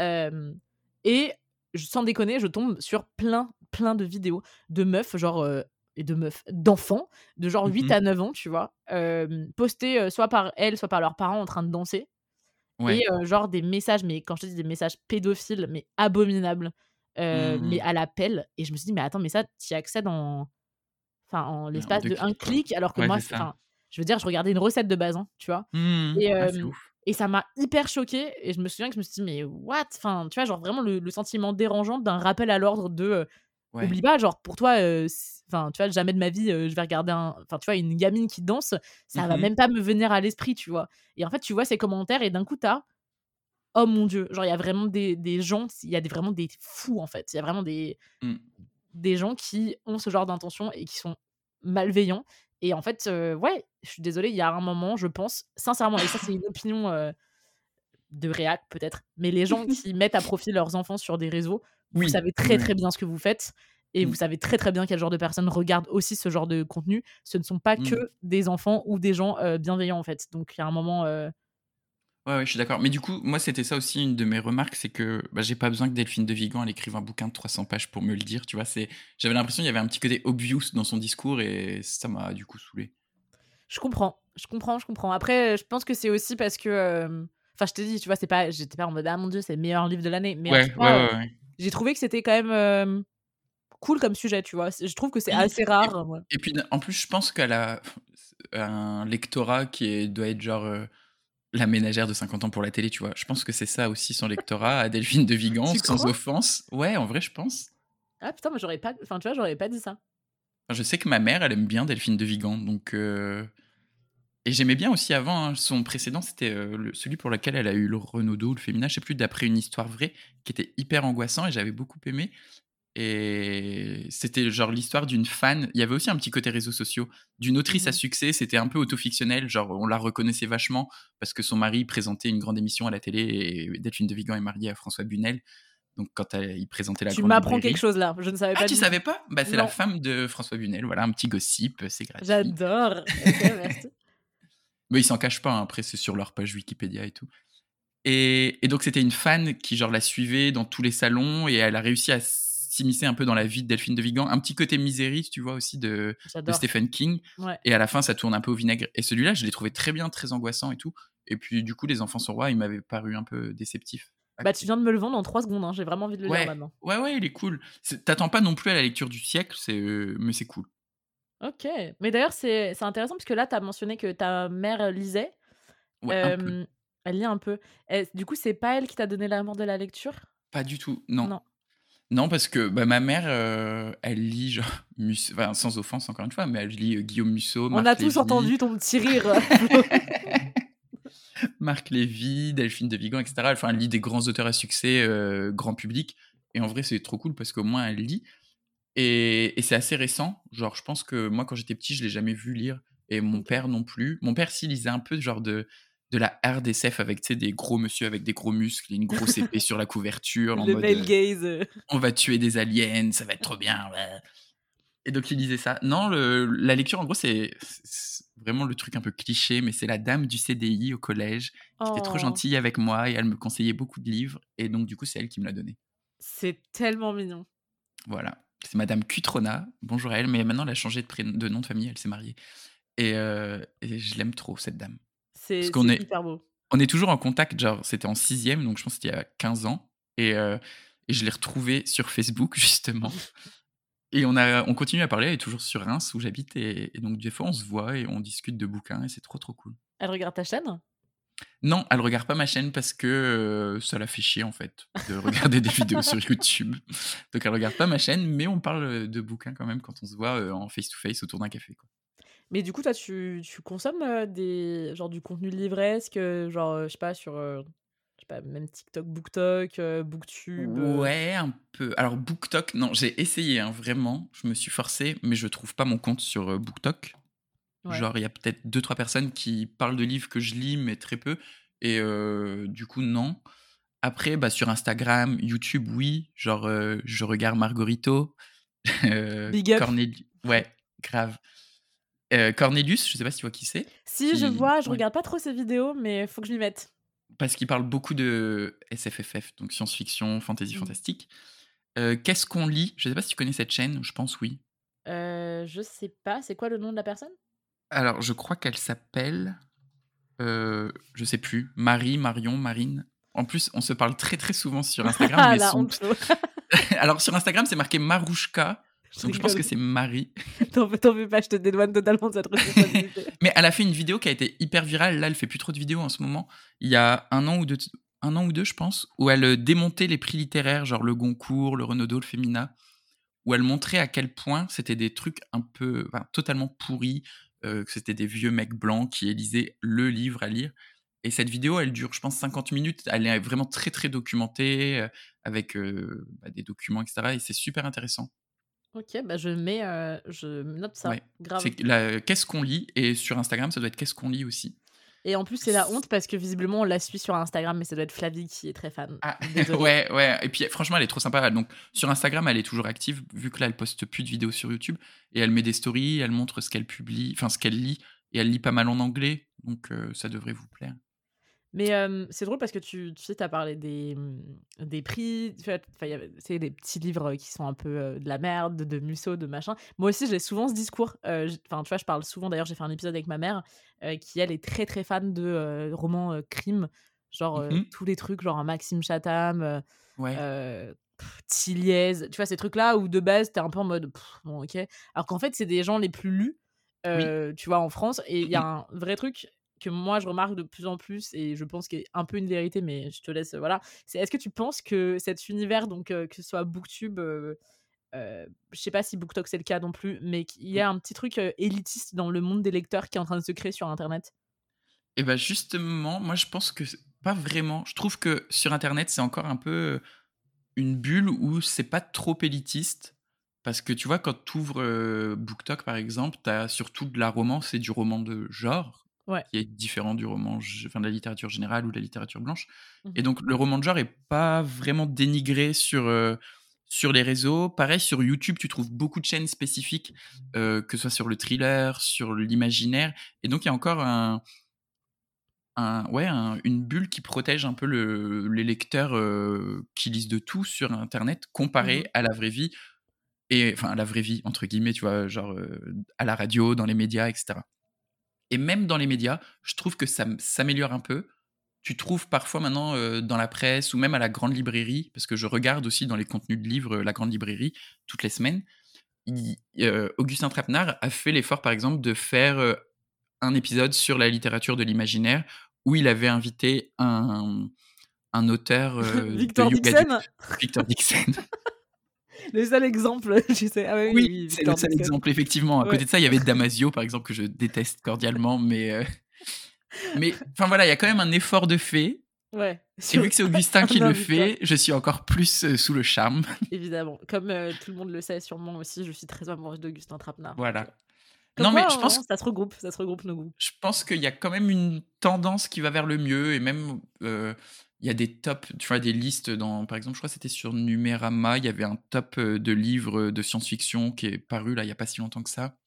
Euh, et sans déconner, je tombe sur plein, plein de vidéos de meufs, genre, euh, et de meufs, d'enfants, de genre 8 Mhm. à 9 ans, tu vois, euh, postés euh, soit par elles, soit par leurs parents en train de danser. Ouais. Et genre des messages, mais quand je te dis des messages pédophiles, mais abominables, mais Mhm. à l'appel. Et je me suis dit, mais attends, mais ça, tu y accèdes en, enfin, en l'espace de clics, un clic, alors que Ouais, moi, je veux dire, je regardais une recette de base, hein, tu vois. Et, Ah, ouf. Et ça m'a hyper choquée. Et je me souviens que je me suis dit, mais what? Enfin, tu vois, genre vraiment le, le sentiment dérangeant d'un rappel à l'ordre de. euh, Ouais. Oublie pas, genre pour toi, euh, enfin, tu vois, jamais de ma vie, euh, je vais regarder un. Enfin, tu vois, une gamine qui danse, ça va Mhm. même pas me venir à l'esprit, tu vois. Et en fait, tu vois ces commentaires et d'un coup, t'as. Oh mon dieu, genre il y a vraiment des, des gens, il y a des, vraiment des fous en fait. Il y a vraiment des, Hmm. des gens qui ont ce genre d'intention et qui sont malveillants. Et en fait, euh, ouais, je suis désolée, il y a un moment, je pense, sincèrement, et ça c'est une opinion euh, de réac peut-être, mais les gens qui mettent à profit leurs enfants sur des réseaux, vous savez très très bien ce que vous faites. Et vous savez très très bien quel genre de personnes regardent aussi ce genre de contenu. Ce ne sont pas Mm. que des enfants ou des gens euh, bienveillants en fait. Donc il y a un moment, Ouais, ouais, je suis d'accord. Mais du coup, moi, c'était ça aussi une de mes remarques, c'est que bah, j'ai pas besoin que Delphine de Vigan elle écrive un bouquin de 300 pages pour me le dire. Tu vois, c'est, j'avais l'impression qu'il y avait un petit côté obvious dans son discours et ça m'a du coup saoulé. je comprends, je comprends, je comprends. Après, je pense que c'est aussi parce que, euh, enfin, je te dis, tu vois, c'est pas, j'étais pas en mode ah mon dieu, c'est le meilleur livre de l'année. Mais en Ouais, ouais, euh, j'ai trouvé que c'était quand même euh, cool comme sujet, tu vois. Je trouve que c'est assez rare. ouais. Et puis, en plus, je pense qu'elle a un lectorat qui est- doit être genre euh, la ménagère de 50 ans pour la télé, tu vois. Je pense que c'est ça aussi son lectorat à Delphine de Vigan, sans offense. Ouais, en vrai, je pense. Ah putain, moi j'aurais pas, enfin tu vois, j'aurais pas dit ça. Enfin, je sais que ma mère, elle aime bien Delphine de Vigan, donc. euh, Et j'aimais bien aussi avant, hein, son précédent, c'était euh, celui pour lequel elle a eu le Renaudot, le féminin, je sais plus, d'après une histoire vraie, qui était hyper angoissant et j'avais beaucoup aimé. Et c'était genre l'histoire d'une fan. Il y avait aussi un petit côté réseaux sociaux, d'une autrice à Mhm. succès. C'était un peu autofictionnel, genre on la reconnaissait vachement parce que son mari présentait une grande émission à la télé et Delphine de Vigan est mariée à François Bunel. Donc quand elle- il présentait la Tu grande m'apprends librairie- quelque chose là, je ne savais Ah, pas. tu du tout. savais pas? Bah c'est la femme de François Bunel. Voilà, un petit gossip, c'est gratuit. J'adore. Merci. Mais ils s'en cachent pas, hein, après c'est sur leur page Wikipédia et tout. Et, et donc c'était une fan qui genre la suivait dans tous les salons et elle a réussi à s'immiscer un peu dans la vie de Delphine de Vigan. Un petit côté misériste, tu vois, aussi de. Stephen King. Ouais. Et à la fin, ça tourne un peu au vinaigre. Et celui-là, je l'ai trouvé très bien, très angoissant et tout. Et puis du coup, Les Enfants sont rois, il m'avait paru un peu déceptif. Bah tu viens de me le vendre en 3 secondes, hein. j'ai vraiment envie de le Ouais. lire maintenant. Ouais, ouais, il est cool. T'attends pas non plus à la lecture du siècle, c'est, euh, mais c'est cool. Ok. Mais d'ailleurs c'est intéressant parce que là tu as mentionné que ta mère lisait. Ouais, un peu. Euh, Elle lit un peu. Et du coup c'est pas elle qui t'a donné l'amour de la lecture? Pas du tout, non. Non. Non, parce que bah, ma mère, euh, elle lit, genre, enfin, sans offense encore une fois, mais elle lit euh, Guillaume Musso, On a tous entendu ton petit rire. Marc Lévy, Delphine de Vigan, etc. Enfin, elle lit des grands auteurs à succès, euh, grand public. Et en vrai, c'est trop cool parce qu'au moins, elle lit. Et, et c'est assez récent. Genre, je pense que moi, quand j'étais petit, je l'ai jamais vu lire. Et mon père non plus. Mon père, s'il lisait un peu genre de, de la RDSF avec des gros monsieur avec des gros muscles et une grosse épée sur la couverture. en le mode, male euh, gaze. euh. on va tuer des aliens, ça va être trop bien. ouais. Et donc il lisait ça. Non, le- la lecture, en gros, c'est vraiment le truc un peu cliché, mais c'est la dame du CDI au collège qui était trop Oh, gentille avec moi et elle me conseillait beaucoup de livres. Et donc, du coup, c'est elle qui me l'a donné. C'est tellement mignon. Voilà. C'est Madame Cutrona. Bonjour à elle, mais maintenant elle a changé de, prénom- de nom de famille, elle s'est mariée. Et, euh, et je l'aime trop, cette dame. C'est est- hyper beau. On est toujours en contact, genre, c'était en sixième, donc je pense que c'était il y a 15 ans. Et, euh, et je l'ai retrouvé sur Facebook, justement. Et on, a, on continue à parler, elle est toujours sur Reims, où j'habite. Et, et donc, des fois, on se voit et on discute de bouquins, et c'est trop, trop cool. Elle regarde ta chaîne? Non, elle regarde pas ma chaîne parce que euh, ça la fait chier, en fait, de regarder des vidéos sur YouTube. Donc, elle regarde pas ma chaîne, mais on parle de bouquins quand même quand on se voit euh, en face-to-face autour d'un café. Quoi. Mais du coup, toi, tu, tu consommes euh, des, genre, du contenu livresque, euh, genre, euh, je sais pas, sur je sais pas, même TikTok, BookTok, BookTube Ouais, un peu. Alors, BookTok, non, j'ai essayé, hein, vraiment. Je me suis forcé, mais je trouve pas mon compte sur BookTok. Ouais. Genre, il y a peut-être deux, trois personnes qui parlent de livres que je lis, mais très peu. Et du coup, non. Après, bah, sur Instagram, YouTube, oui. Genre, je regarde Margarito. Big up. Corneli- Ouais, grave. Euh, Cornelius, je sais pas si tu vois qui c'est. Si, je vois, je ouais. regarde pas trop ses vidéos, mais faut que je m'y mette. Parce qu'il parle beaucoup de SFFF, donc science-fiction, fantasy, Mhm. fantastique. Euh, Qu'est-ce qu'on lit? Je sais pas si tu connais cette chaîne, je pense oui. Euh, je sais pas, c'est quoi le nom de la personne? Alors, je crois qu'elle s'appelle. Euh, je sais plus. Marie, Marion, Marine. En plus, on se parle très très souvent sur Instagram. Ah, mais son-. Alors, sur Instagram, c'est marqué Marouchka. Donc, je pense que c'est Marie. T'en fais pas, je te dédouane totalement de cette responsabilité. Mais elle a fait une vidéo qui a été hyper virale. Là, elle fait plus trop de vidéos en ce moment. Il y a un an ou deux, un an ou deux, je pense, où elle euh, démontait les prix littéraires, genre le Goncourt, le Renaudot, le Femina, où elle montrait à quel point c'était des trucs un peu, enfin, totalement pourris, euh, que c'était des vieux mecs blancs qui élisaient le livre à lire. Et cette vidéo, elle dure, je pense, 50 minutes. Elle est vraiment très, très documentée, euh, avec euh, bah, des documents, etc. Et c'est super intéressant. Ok, bah je mets, euh, je note ça, Ouais. grave. C'est la- qu'est-ce qu'on lit? Et sur Instagram, ça doit être qu'est-ce qu'on lit aussi. Et en plus, c'est la honte parce que visiblement, on la suit sur Instagram, mais ça doit être Flavie qui est très fan. Ah, Désolée. ouais, ouais. Et puis, franchement, elle est trop sympa. Donc, sur Instagram, elle est toujours active, vu que là, elle poste plus de vidéos sur YouTube. Et elle met des stories, elle montre ce qu'elle publie, enfin, ce qu'elle lit. Et elle lit pas mal en anglais. Donc, euh, ça devrait vous plaire. Mais euh, c'est drôle parce que tu, tu sais, tu as parlé des, hum, des prix. tu C'est des petits livres qui sont un peu euh, de la merde, de Musso, de machin. Moi aussi, j'ai souvent ce discours. euh, Enfin, tu vois, je parle souvent. D'ailleurs, j'ai fait un épisode avec ma mère qui, elle, est très, très fan de romans euh, crime. Genre, Mhm. tous les trucs, genre un Maxime Chatham, Ouais. Tilliez, tu vois, ces trucs-là où de base, t'es un peu en mode, pff, bon, ok. Alors qu'en fait, c'est des gens les plus lus, tu vois, en France. Et il y a un vrai truc que moi, je remarque de plus en plus, et je pense qu'il est un peu une vérité, mais je te laisse, voilà. C'est est-ce que tu penses que cet univers, donc euh, que ce soit Booktube, euh, euh, je sais pas si BookTok c'est le cas non plus, mais qu'il y a un petit truc élitiste dans le monde des lecteurs qui est en train de se créer sur Internet? Et bah, justement, moi, je pense que pas vraiment. Je trouve que sur Internet, c'est encore un peu une bulle où c'est pas trop élitiste. Parce que tu vois, quand tu ouvres BookTok, par exemple, tu as surtout de la romance et du roman de genre, Ouais. qui est différent du roman, enfin, de la littérature générale ou de la littérature blanche. Et donc, le roman de genre est pas vraiment dénigré sur, euh, sur les réseaux. Pareil, sur YouTube, tu trouves beaucoup de chaînes spécifiques, euh, que ce soit sur le thriller, sur l'imaginaire. Et donc, il y a encore un, un- ouais, un- une bulle qui protège un peu le- les lecteurs euh, qui lisent de tout sur Internet, comparé Mhm. à la vraie vie. Et enfin, à la vraie vie, entre guillemets, tu vois, genre à la radio, dans les médias, etc. Et même dans les médias, je trouve que ça s'améliore un peu. Tu trouves parfois maintenant euh, dans la presse ou même à la grande librairie, parce que je regarde aussi dans les contenus de livres euh, la grande librairie toutes les semaines. il- euh, Augustin Trapenard a fait l'effort, par exemple, de faire un épisode sur la littérature de l'imaginaire où il avait invité un, un auteur Victor Dixon Victor Dixon. Le seul exemple, je sais. Ah oui, Oui, oui, c'est le seul exemple, effectivement. À Ouais. côté de ça, il y avait Damasio, par exemple, que je déteste cordialement, mais. euh, Mais, enfin voilà, il y a quand même un effort de fait. Ouais. Et vu que c'est Augustin qui le fait, je suis encore plus euh, sous le charme. Évidemment. Comme euh, tout le monde le sait sûrement aussi, je suis très amoureuse d'Augustin Trapenard. Voilà. Comme Non, mais je pense, hein, ça se regroupe, ça se regroupe nos goûts. je pense qu'il y a quand même une tendance qui va vers le mieux. Et même, euh, il y a des tops, tu vois, des listes dans. Par exemple, je crois que c'était sur Numérama, il y avait un top euh, de livres de science-fiction qui est paru là, il n'y a pas si longtemps que ça.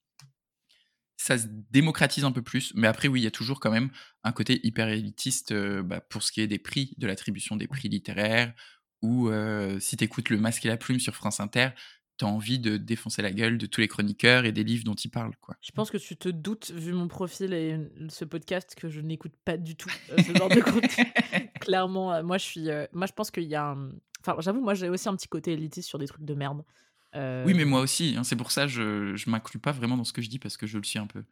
Ça se démocratise un peu plus. Mais après, oui, il y a toujours quand même un côté hyper élitiste euh, bah, pour ce qui est des prix, de l'attribution des prix littéraires. Ou euh, si tu écoutes Le Masque et la Plume sur France Inter, tu as envie de défoncer la gueule de tous les chroniqueurs et des livres dont ils parlent. Quoi. Je pense que tu te doutes, vu mon profil et ce podcast, que je n'écoute pas du tout euh, ce genre de contenu. Clairement, moi, je suis. moi, je pense qu'il y a un. Enfin, j'avoue, moi, j'ai aussi un petit côté élitiste sur des trucs de merde. Oui, mais moi aussi. Hein, c'est pour ça je je m'inclus pas vraiment dans ce que je dis parce que je le suis un peu.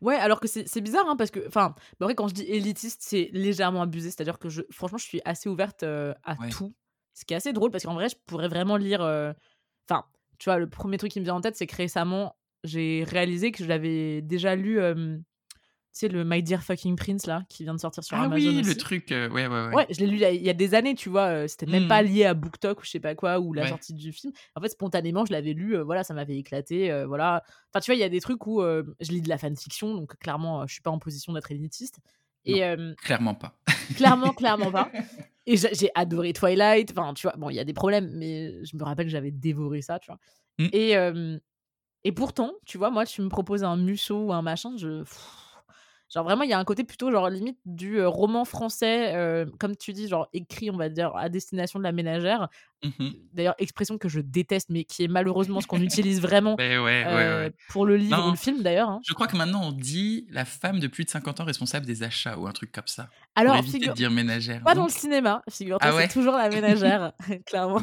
Ouais, alors que c'est bizarre, hein, parce que, enfin, bah, quand je dis élitiste, c'est légèrement abusé. C'est-à-dire que, je, franchement, je suis assez ouverte à tout. Ce qui est assez drôle, parce qu'en vrai, je pourrais vraiment lire. Enfin, tu vois, le premier truc qui me vient en tête, c'est que récemment, j'ai réalisé que je l'avais déjà lu sais, le My Dear Fucking Prince, là, qui vient de sortir sur ah Amazon. oui, le truc, euh, ouais, ouais, ouais. Ouais, je l'ai lu il y a des années, tu vois. C'était même pas mmh. lié à BookTok ou je sais pas quoi, ou la sortie du film. En fait, spontanément, je l'avais lu, euh, voilà, ça m'avait éclaté, voilà. Enfin, tu vois, il y a des trucs où je lis de la fanfiction, donc clairement, je suis pas en position d'être élitiste. Et, clairement pas. Clairement, clairement pas. Et j'ai adoré Twilight. Enfin, tu vois, bon, il y a des problèmes, mais je me rappelle que j'avais dévoré ça, tu vois. Mmh. Et, et pourtant, tu vois, moi, tu me proposes un Musso ou un machin, je. Genre vraiment, il y a un côté plutôt genre limite du roman français, comme tu dis, genre écrit, on va dire, à destination de la ménagère. Mmh D'ailleurs, expression que je déteste, mais qui est malheureusement ce qu'on utilise vraiment pour le livre ou le film d'ailleurs. Hein. Je crois que maintenant on dit la femme de plus de 50 ans responsable des achats ou un truc comme ça. Alors, pour éviter de dire ménagère. Pas dans le cinéma, figure-toi, ah c'est toujours la ménagère, clairement.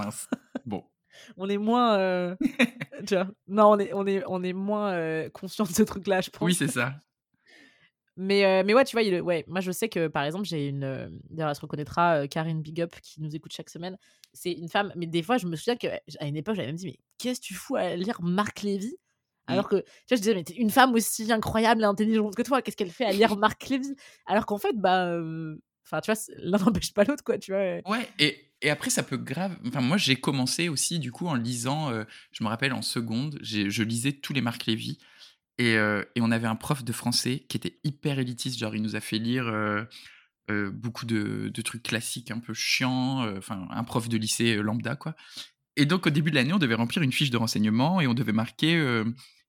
Bon. on est moins tu vois? Non on est on est on est moins conscient de ce truc là je pense oui c'est ça mais, mais ouais, tu vois, il, ouais, moi je sais que par exemple, j'ai une. D'ailleurs, elle se reconnaîtra, Karine Big Up, qui nous écoute chaque semaine. C'est une femme, mais des fois, je me souviens qu'à une époque, j'avais même dit, mais qu'est-ce que tu fous à lire Marc Lévy? Mmh. alors que, tu vois, je disais, mais t'es une femme aussi incroyable et intelligente que toi, qu'est-ce qu'elle fait à lire Marc Lévy? Alors qu'en fait, bah. Enfin, tu vois, l'un n'empêche pas l'autre, quoi, tu vois. Ouais, et, et, après, ça peut grave. Enfin, moi, j'ai commencé aussi, du coup, en lisant, je me rappelle, en seconde, je lisais tous les Marc Lévy. Et, et, on avait un prof de français qui était hyper élitiste, genre il nous a fait lire beaucoup de, de, trucs classiques un peu chiants, enfin un prof de lycée lambda quoi. Et donc au début de l'année, on devait remplir une fiche de renseignement et on devait marquer,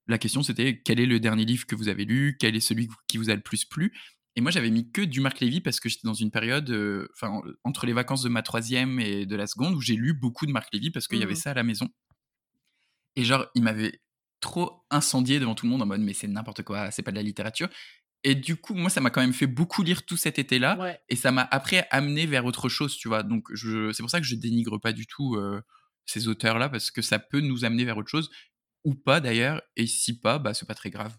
la question c'était quel est le dernier livre que vous avez lu, quel est celui qui vous a le plus plu. Et moi j'avais mis que du Marc Lévy parce que j'étais dans une période, enfin entre les vacances de ma troisième et de la seconde où j'ai lu beaucoup de Marc Lévy parce qu'il y avait mmh ça à la maison. Et genre il m'avait trop incendié devant tout le monde en mode mais c'est n'importe quoi, c'est pas de la littérature. Et du coup, moi, ça m'a quand même fait beaucoup lire tout cet été-là. Et ça m'a après amené vers autre chose, tu vois. Donc, c'est pour ça que je dénigre pas du tout ces auteurs-là, parce que ça peut nous amener vers autre chose, ou pas d'ailleurs. Et si pas, bah, c'est pas très grave.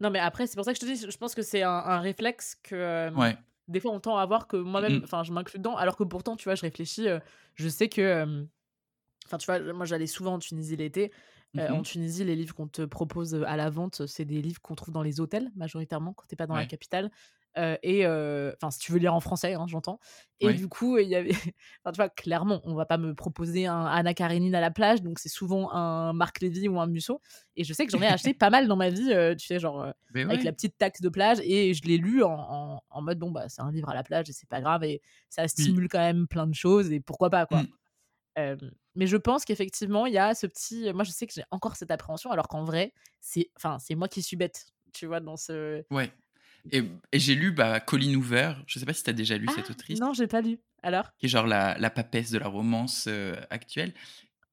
Non, mais après, c'est pour ça que je te dis, je pense que c'est un, réflexe que ouais. des fois on tend à avoir que moi-même, mmh. enfin, je m'inclus dedans, alors que pourtant, tu vois, je réfléchis, je sais que. Enfin, tu vois, moi, j'allais souvent en Tunisie l'été. Euh, en mmh Tunisie, les livres qu'on te propose à la vente, c'est des livres qu'on trouve dans les hôtels, majoritairement, quand t'es pas dans la capitale. et enfin, si tu veux lire en français, hein, j'entends. Et du coup, il y avait. enfin, tu vois, clairement, on va pas me proposer un Anna Karenine à la plage, donc c'est souvent un Marc Lévy ou un Musso. Et je sais que j'en ai acheté pas mal dans ma vie, tu sais, genre avec la petite taxe de plage, et je l'ai lu en, en, mode bon, bah, c'est un livre à la plage et c'est pas grave, et ça stimule quand même plein de choses, et pourquoi pas, quoi. Mmh. Mais je pense qu'effectivement, il y a ce petit. Moi, je sais que j'ai encore cette appréhension, alors qu'en vrai, c'est enfin, moi qui suis bête, tu vois, dans ce. Ouais. Et, et j'ai lu bah, Colleen Hoover. Je sais pas si tu as déjà lu cette ah, autrice. Non, j'ai pas lu. Alors? Qui est genre la, la papesse de la romance actuelle.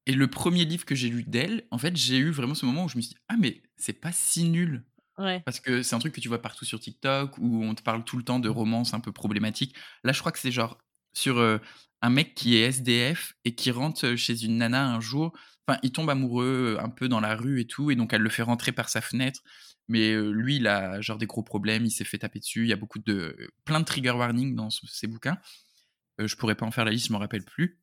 Et le premier livre que j'ai lu d'elle, en fait, j'ai eu vraiment ce moment où je me suis dit Ah, mais c'est pas si nul. Ouais. Parce que c'est un truc que tu vois partout sur TikTok où on te parle tout le temps de romances un peu problématiques. Là, je crois que c'est genre sur un mec qui est SDF et qui rentre chez une nana un jour. Enfin, il tombe amoureux un peu dans la rue et tout, et donc elle le fait rentrer par sa fenêtre. Mais lui, il a genre des gros problèmes, il s'est fait taper dessus. Il y a beaucoup de plein de trigger warning dans ces bouquins. je pourrais pas en faire la liste, je me rappelle plus.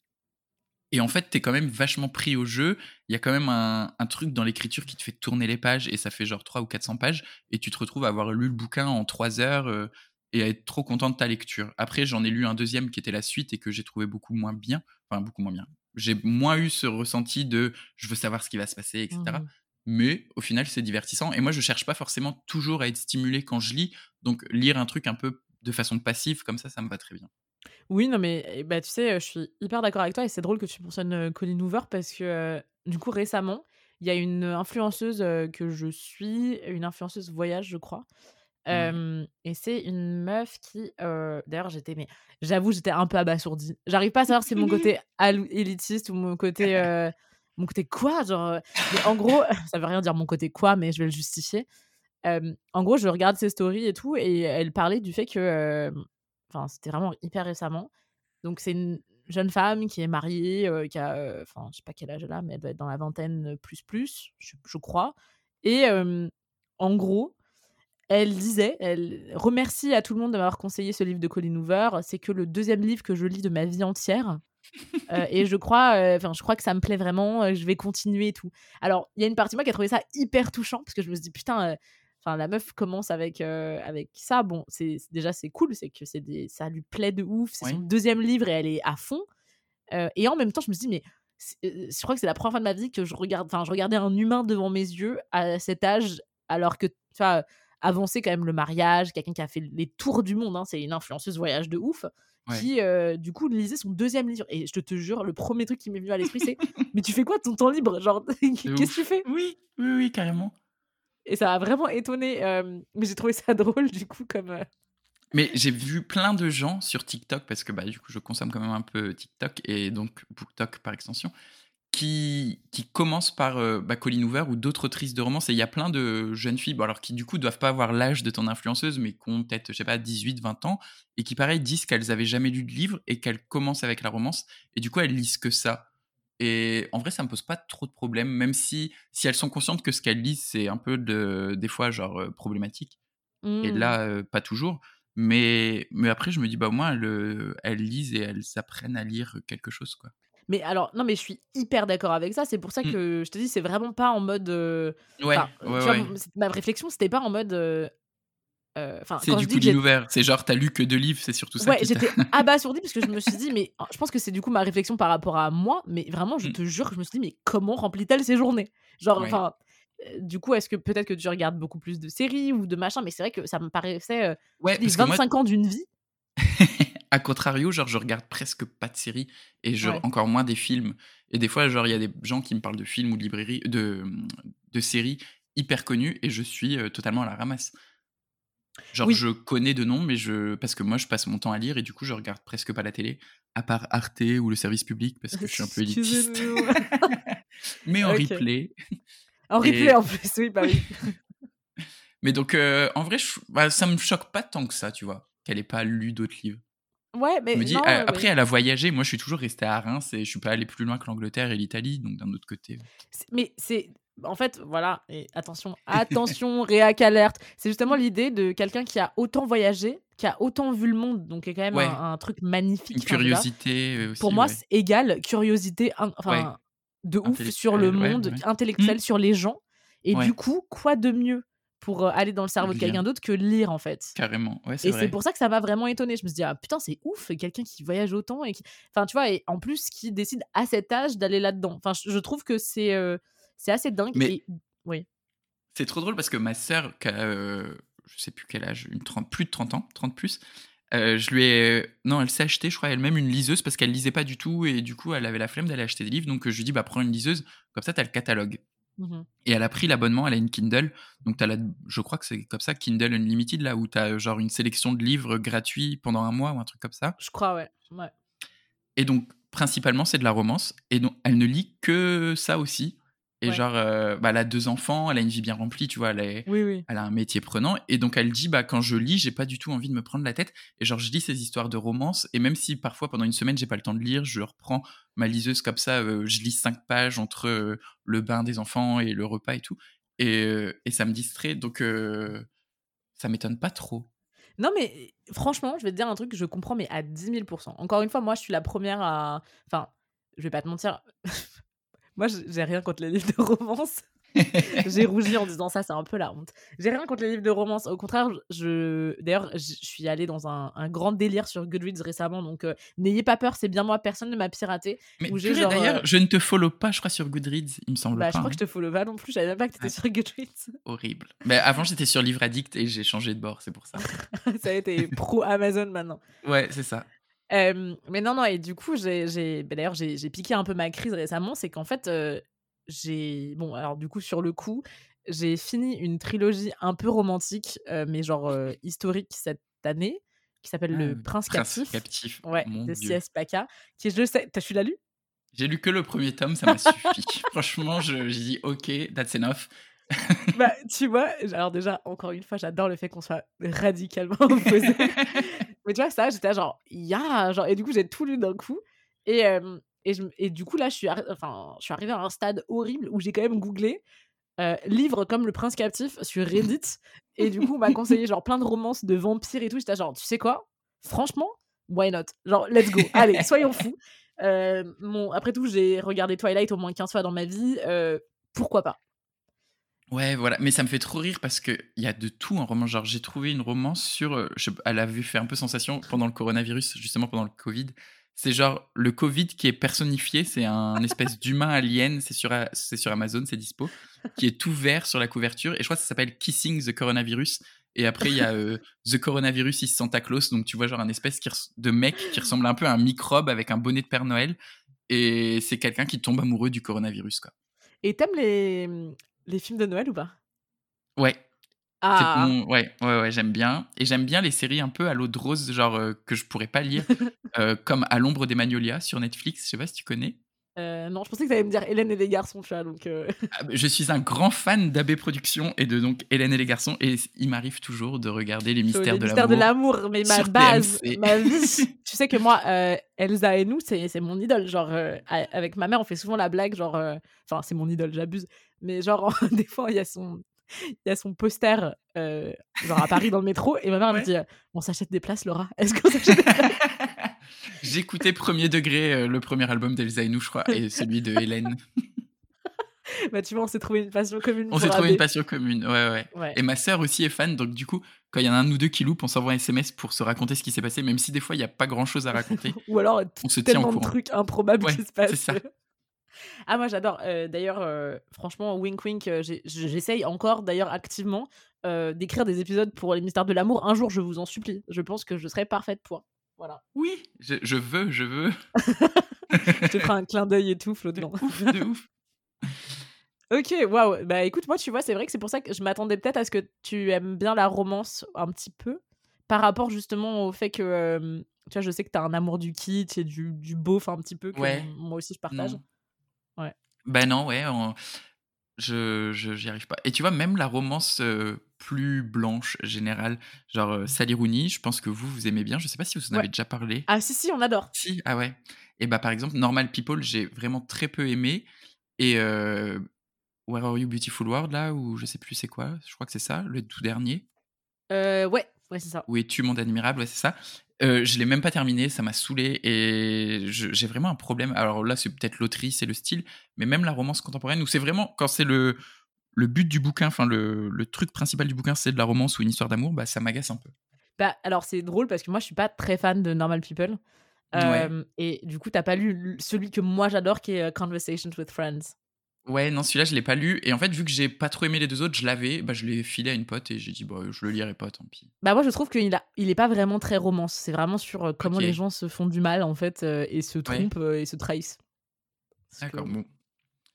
Et en fait, tu es quand même vachement pris au jeu. Il y a quand même un, un truc dans l'écriture qui te fait tourner les pages et ça fait genre 300 ou 400 pages. Et tu te retrouves à avoir lu le bouquin en 3 heures et à être trop content de ta lecture. Après, j'en ai lu un deuxième qui était la suite et que j'ai trouvé beaucoup moins bien. Enfin, beaucoup moins bien. J'ai moins eu ce ressenti de je veux savoir ce qui va se passer, etc. Mmh Mais au final, c'est divertissant. Et moi, je cherche pas forcément toujours à être stimulé quand je lis. Donc, lire un truc un peu de façon passive, comme ça, ça me va très bien. Oui, non, mais eh bah, tu sais, je suis hyper d'accord avec toi. Et c'est drôle que tu mentionnes Colin Hoover parce que, du coup, récemment, il y a une influenceuse que je suis, une influenceuse voyage, je crois, et c'est une meuf qui, d'ailleurs, j'étais, mais j'avoue, j'étais un peu abasourdie. J'arrive pas à savoir si c'est mon côté élitiste ou mon côté, mon côté quoi, genre. Mais en gros, ça veut rien dire mon côté quoi, mais je vais le justifier. en gros, je regarde ses stories et tout, et elle parlait du fait que, enfin, c'était vraiment hyper récemment, Donc c'est une jeune femme qui est mariée, qui a, enfin, je sais pas quel âge elle a, mais elle doit être dans la vingtaine plus plus, je, je crois. Et en gros, elle disait, elle remercie à tout le monde de m'avoir conseillé ce livre de Colin Hoover. C'est que le deuxième livre que je lis de ma vie entière. Euh, et je crois, euh, enfin, je crois que ça me plaît vraiment. euh, je vais continuer et tout. Alors, il y a une partie de moi qui a trouvé ça hyper touchant parce que je me suis dit putain, enfin, la meuf commence avec avec ça. Bon, c'est déjà c'est cool, c'est que c'est des, ça lui plaît de ouf. C'est son deuxième livre et elle est à fond. Et en même temps, je me suis dit mais je crois que c'est la première fois de ma vie que je regarde, enfin, je regardais un humain devant mes yeux à cet âge, alors que, tu avancer quand même le mariage, quelqu'un qui a fait les tours du monde, hein, c'est une influenceuse voyage de ouf, Ouais. qui euh, du coup lisait son deuxième livre. Et je te, te jure, le premier truc qui m'est venu à l'esprit, c'est Mais tu fais quoi de ton temps libre? Genre, qu'est-ce que tu fais? Oui, oui, oui, carrément. Et ça m'a vraiment étonné, euh, mais j'ai trouvé ça drôle du coup, comme. euh, Mais j'ai vu plein de gens sur TikTok, parce que bah, du coup, je consomme quand même un peu TikTok et donc BookTok par extension, qui, qui commencent par euh, bah, Colleen Hoover ou d'autres autrices de romance. Et il y a plein de jeunes filles, bon, alors qui du coup doivent pas avoir l'âge de ton influenceuse, mais qui ont peut-être, je sais pas, 18, 20 ans, et qui pareil disent qu'elles avaient jamais lu de livre et qu'elles commencent avec la romance. Et du coup, elles lisent que ça. Et en vrai, ça me pose pas trop de problèmes, même si, si elles sont conscientes que ce qu'elles lisent, c'est un peu de, des fois, genre, euh, problématique. Et là, euh, pas toujours. Mais, mais après, je me dis, bah, au moins, elles, elles lisent et elles apprennent à lire quelque chose, quoi. Mais alors, non, mais je suis hyper d'accord avec ça. C'est pour ça Mm. que je te dis, c'est vraiment pas en mode. euh, Ouais, ouais, vois, ouais. ma réflexion, c'était pas en mode. euh, euh, C'est du coup j'ai- ouvert. C'est genre, t'as lu que deux livres, c'est surtout ça. Ouais, j'étais abasourdie parce que je me suis dit, mais je pense que c'est du coup ma réflexion par rapport à moi, mais vraiment, je Mm. te jure que je me suis dit, mais comment remplit-elle ses journées? Genre, enfin, euh, du coup, est-ce que peut-être que tu regardes beaucoup plus de séries ou de machin, mais c'est vrai que ça me paraissait, Ouais, je dis, parce que moi, 25 ans d'une vie. à contrario, genre, je regarde presque pas de séries et je, Ouais. encore moins des films. Et des fois, genre, il y a des gens qui me parlent de films ou de librairies, de, de séries hyper connues et je suis euh, totalement à la ramasse. Genre, Oui. je connais de noms, mais je. Parce que moi, je passe mon temps à lire et du coup, je regarde presque pas la télé, à part Arte ou le service public, parce que je suis un peu élitiste. Mais en replay. en Et- replay en plus, oui, bah oui. Mais donc, euh, en vrai, je- bah, ça me choque pas tant que ça, tu vois, qu'elle ait pas lu d'autres livres. Ouais, mais Je me dis, non, ouais, après, elle a voyagé. Moi, je suis toujours resté à Reims et je suis pas allé plus loin que l'Angleterre et l'Italie, donc d'un autre côté. Mais c'est. En fait, voilà, et attention, attention, réac alerte. C'est justement l'idée de quelqu'un qui a autant voyagé, qui a autant vu le monde, donc qui est quand même Ouais. un, un truc magnifique. Une curiosité euh, aussi. Pour moi, ouais. c'est égal curiosité, in- enfin, de ouf sur le monde. Hmm. intellectuel sur les gens. Et du coup, quoi de mieux pour euh, aller dans le cerveau de quelqu'un d'autre que lire, en fait Carrément, ouais, c'est Et c'est pour ça que ça m'a vraiment étonnée. Je me suis dit, ah putain, c'est ouf, quelqu'un qui voyage autant et qui. Enfin, tu vois, et en plus, qui décide à cet âge d'aller là-dedans. Enfin, je je trouve que c'est euh, c'est assez dingue. Mais- et- Oui. C'est trop drôle parce que ma sœur, qui a, euh, je sais plus quel âge, une 30, plus de 30 ans, 30 plus, euh, je lui ai. Non, elle s'est acheté, je crois, elle-même une liseuse parce qu'elle lisait pas du tout et du coup, elle avait la flemme d'aller acheter des livres. Donc, je lui dis, bah, prends une liseuse, comme ça, t'as le catalogue. Mhm. Et elle a pris l'abonnement, elle a une Kindle. Donc, as la, je crois que c'est comme ça, Kindle Unlimited, là, où tu as genre une sélection de livres gratuits pendant un mois ou un truc comme ça. Je crois, ouais. ouais. Et donc, principalement, c'est de la romance. Et donc, elle ne lit que ça aussi. Et Ouais. genre, euh, bah, elle a deux enfants, elle a une vie bien remplie, tu vois, elle, est- Oui, oui. elle a un métier prenant. Et donc, elle dit, bah, quand je lis, j'ai pas du tout envie de me prendre la tête. Et genre, je lis ces histoires de romance. Et même si parfois, pendant une semaine, j'ai pas le temps de lire, je reprends ma liseuse comme ça, euh, je lis cinq pages entre euh, le bain des enfants et le repas et tout. Et, et ça me distrait. Donc, ça m'étonne pas trop. Non, mais franchement, je vais te dire un truc que je comprends, mais à 10 000% Encore une fois, moi, je suis la première à. Enfin, je vais pas te mentir. moi, j'ai rien contre les livres de romance. J'ai rougi en disant ça, c'est un peu la honte. J'ai rien contre les livres de romance. Au contraire, je. D'ailleurs, je suis allée dans un, un grand délire sur Goodreads récemment, donc euh, n'ayez pas peur, c'est bien moi, personne ne m'a piraté. Mais genre, d'ailleurs, euh, je ne te follow pas, je crois, sur Goodreads, il me semble Bah, pas. je crois hein. que je te follow pas non plus, je savais même pas que t'étais Ouais. sur Goodreads. Horrible. Mais avant, j'étais sur Livre Addict et j'ai changé de bord, c'est pour ça. ça a été pro Amazon maintenant. Ouais, c'est ça. Euh, mais non, non, et du coup, j'ai, bah, d'ailleurs, j'ai, piqué un peu ma crise récemment. C'est qu'en fait, euh, j'ai. Bon, alors, du coup, sur le coup, j'ai fini une trilogie un peu romantique, euh, mais genre historique cette année, qui s'appelle Ah, Le Prince, Prince Captif. captif. Ouais, Mon de. C.S. Paca. Qui, je le sais. T'as, tu l'as lu? J'ai lu que le premier tome, ça m'a suffi. Franchement, je- j'ai dit OK, that's enough. Bah, tu vois, alors déjà, encore une fois, j'adore le fait qu'on soit radicalement opposés. Mais tu vois, ça, j'étais genre, ya, genre, et du coup, j'ai tout lu d'un coup. Et, et, je, et, du coup, là, je suis, enfin, je suis arrivée à un stade horrible où j'ai quand même googlé euh, livre comme Le Prince Captif sur Reddit. et du coup, on m'a conseillé genre plein de romances de vampires et tout. J'étais genre, tu sais quoi? Franchement, why not? Genre, let's go. Allez, soyons fous. Euh, après tout, j'ai regardé Twilight au moins 15 fois dans ma vie. Pourquoi pas? Ouais, voilà. Mais ça me fait trop rire parce qu'il y a de tout en roman. Genre, j'ai trouvé une romance sur. elle avait fait un peu sensation pendant le coronavirus, justement pendant le Covid. C'est genre le Covid qui est personnifié, c'est un espèce d'humain alien, c'est sur, c'est sur Amazon, c'est dispo, qui est tout vert sur la couverture. Et je crois que ça s'appelle Kissing the Coronavirus. Et après, il y a euh, The Coronavirus is Santa Claus. Donc, tu vois, genre un espèce de mec qui ressemble un peu à un microbe avec un bonnet de Père Noël. Et c'est quelqu'un qui tombe amoureux du coronavirus, quoi. Et t'aimes les, les films de Noël ou pas? Ouais, ah. ouais, ouais, ouais, j'aime bien. Et j'aime bien les séries un peu à l'eau de rose, genre euh, que je pourrais pas lire, euh, comme À l'ombre des magnolias sur Netflix. Je sais pas si tu connais. Euh, non, je pensais que tu allais me dire Hélène et les garçons, tu vois. Donc ah, bah, je suis un grand fan d'AB Productions et de donc Hélène et les garçons. Et il m'arrive toujours de regarder les mystères de l'amour. de l'amour, mais ma base, ma vie. tu sais que moi, Elsa et nous, c'est mon idole. Genre, avec ma mère, on fait souvent la blague, genre, enfin, c'est mon idole, j'abuse. Mais genre, des fois, il y a son il y a son poster, euh, genre à Paris dans le métro, et ma mère me dit On s'achète des places, Laura Est-ce qu'on s'achète des places? J'écoutais premier degré euh, le premier album d'Elsa et nous, je crois, et celui de Hélène. bah, tu vois, on s'est trouvé une passion commune. On s'est trouvé une passion commune, ouais, ouais, Et ma sœur aussi est fan, donc du coup, quand il y en a un ou deux qui loupent, on s'envoie un SMS pour se raconter ce qui s'est passé, même si des fois, il n'y a pas grand chose à raconter. ou alors, on se tellement de trucs improbables qui se passent. C'est ça. Ah, moi j'adore. d'ailleurs, franchement, wink wink, j'essaye encore, d'ailleurs, activement, d'écrire des épisodes pour les mystères de l'amour. Un jour, je vous en supplie. Je pense que je serai parfaite pour. Voilà. Oui, je, veux, je veux. je te ferai un clin d'œil et tout, Flo, de ouf, de ouf. Ok, waouh. Bah écoute, moi, tu vois, c'est vrai que c'est pour ça que je m'attendais peut-être à ce que tu aimes bien la romance un petit peu, par rapport justement au fait que, tu vois, je sais que tu as un amour du kitsch et du, du beauf un petit peu, que moi aussi je partage. Ouais. Ben non, ouais, je j'y arrive pas. Et tu vois, même la romance plus blanche générale, genre Sally Rooney, je pense que vous, vous aimez bien. Je sais pas si vous en avez déjà parlé. Ah si, si, on adore. Si, ah ouais. Et bah par exemple, Normal People, j'ai vraiment très peu aimé. Et Where Are You Beautiful World, là, ou je sais plus c'est quoi, je crois que c'est ça, le tout dernier. Euh, ouais, ouais, c'est ça. Où es-tu, monde admirable, ouais, c'est ça. Euh, je l'ai même pas terminé, ça m'a saoulé et j'ai vraiment un problème. Alors là, c'est peut-être l'autrice et le style, mais même la romance contemporaine où c'est vraiment quand c'est le le but du bouquin, enfin le, le, truc principal du bouquin, c'est de la romance ou une histoire d'amour, bah ça m'agace un peu. Bah alors c'est drôle parce que moi je suis pas très fan de Normal People. Euh, et du coup, t'as pas lu celui que moi j'adore qui est euh, Conversations with Friends. Ouais, non, celui-là, je l'ai pas lu. Et en fait, vu que j'ai pas trop aimé les deux autres, je l'avais, bah, je l'ai filé à une pote et j'ai dit, bah, je le lirai pas, tant pis. Bah, moi, je trouve qu'il a... il est pas vraiment très romance. C'est vraiment sur euh, comment les gens se font du mal, en fait, euh, et se trompent euh, et se trahissent. D'accord, bon.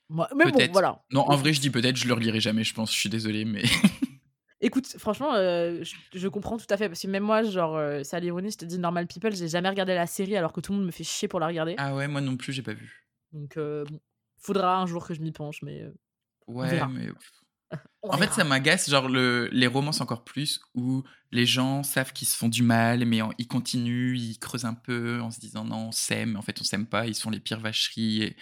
Moi... Mais bon, voilà. Non, en vrai, je dis peut-être, je le relirai jamais, je pense. Je suis désolé, mais. Écoute, franchement, je, comprends tout à fait. Parce que même moi, genre, c'est à l'ironie, je te dis Normal People, j'ai jamais regardé la série alors que tout le monde me fait chier pour la regarder. Ah ouais, moi non plus, j'ai pas vu. Donc, bon Faudra un jour que je m'y penche, mais. ouais, mais. en fait, ça m'agace, genre le, les romances encore plus, où les gens savent qu'ils se font du mal, mais ils continuent, ils creusent un peu en se disant non, on s'aime, en fait, on s'aime pas, ils sont les pires vacheries. Et...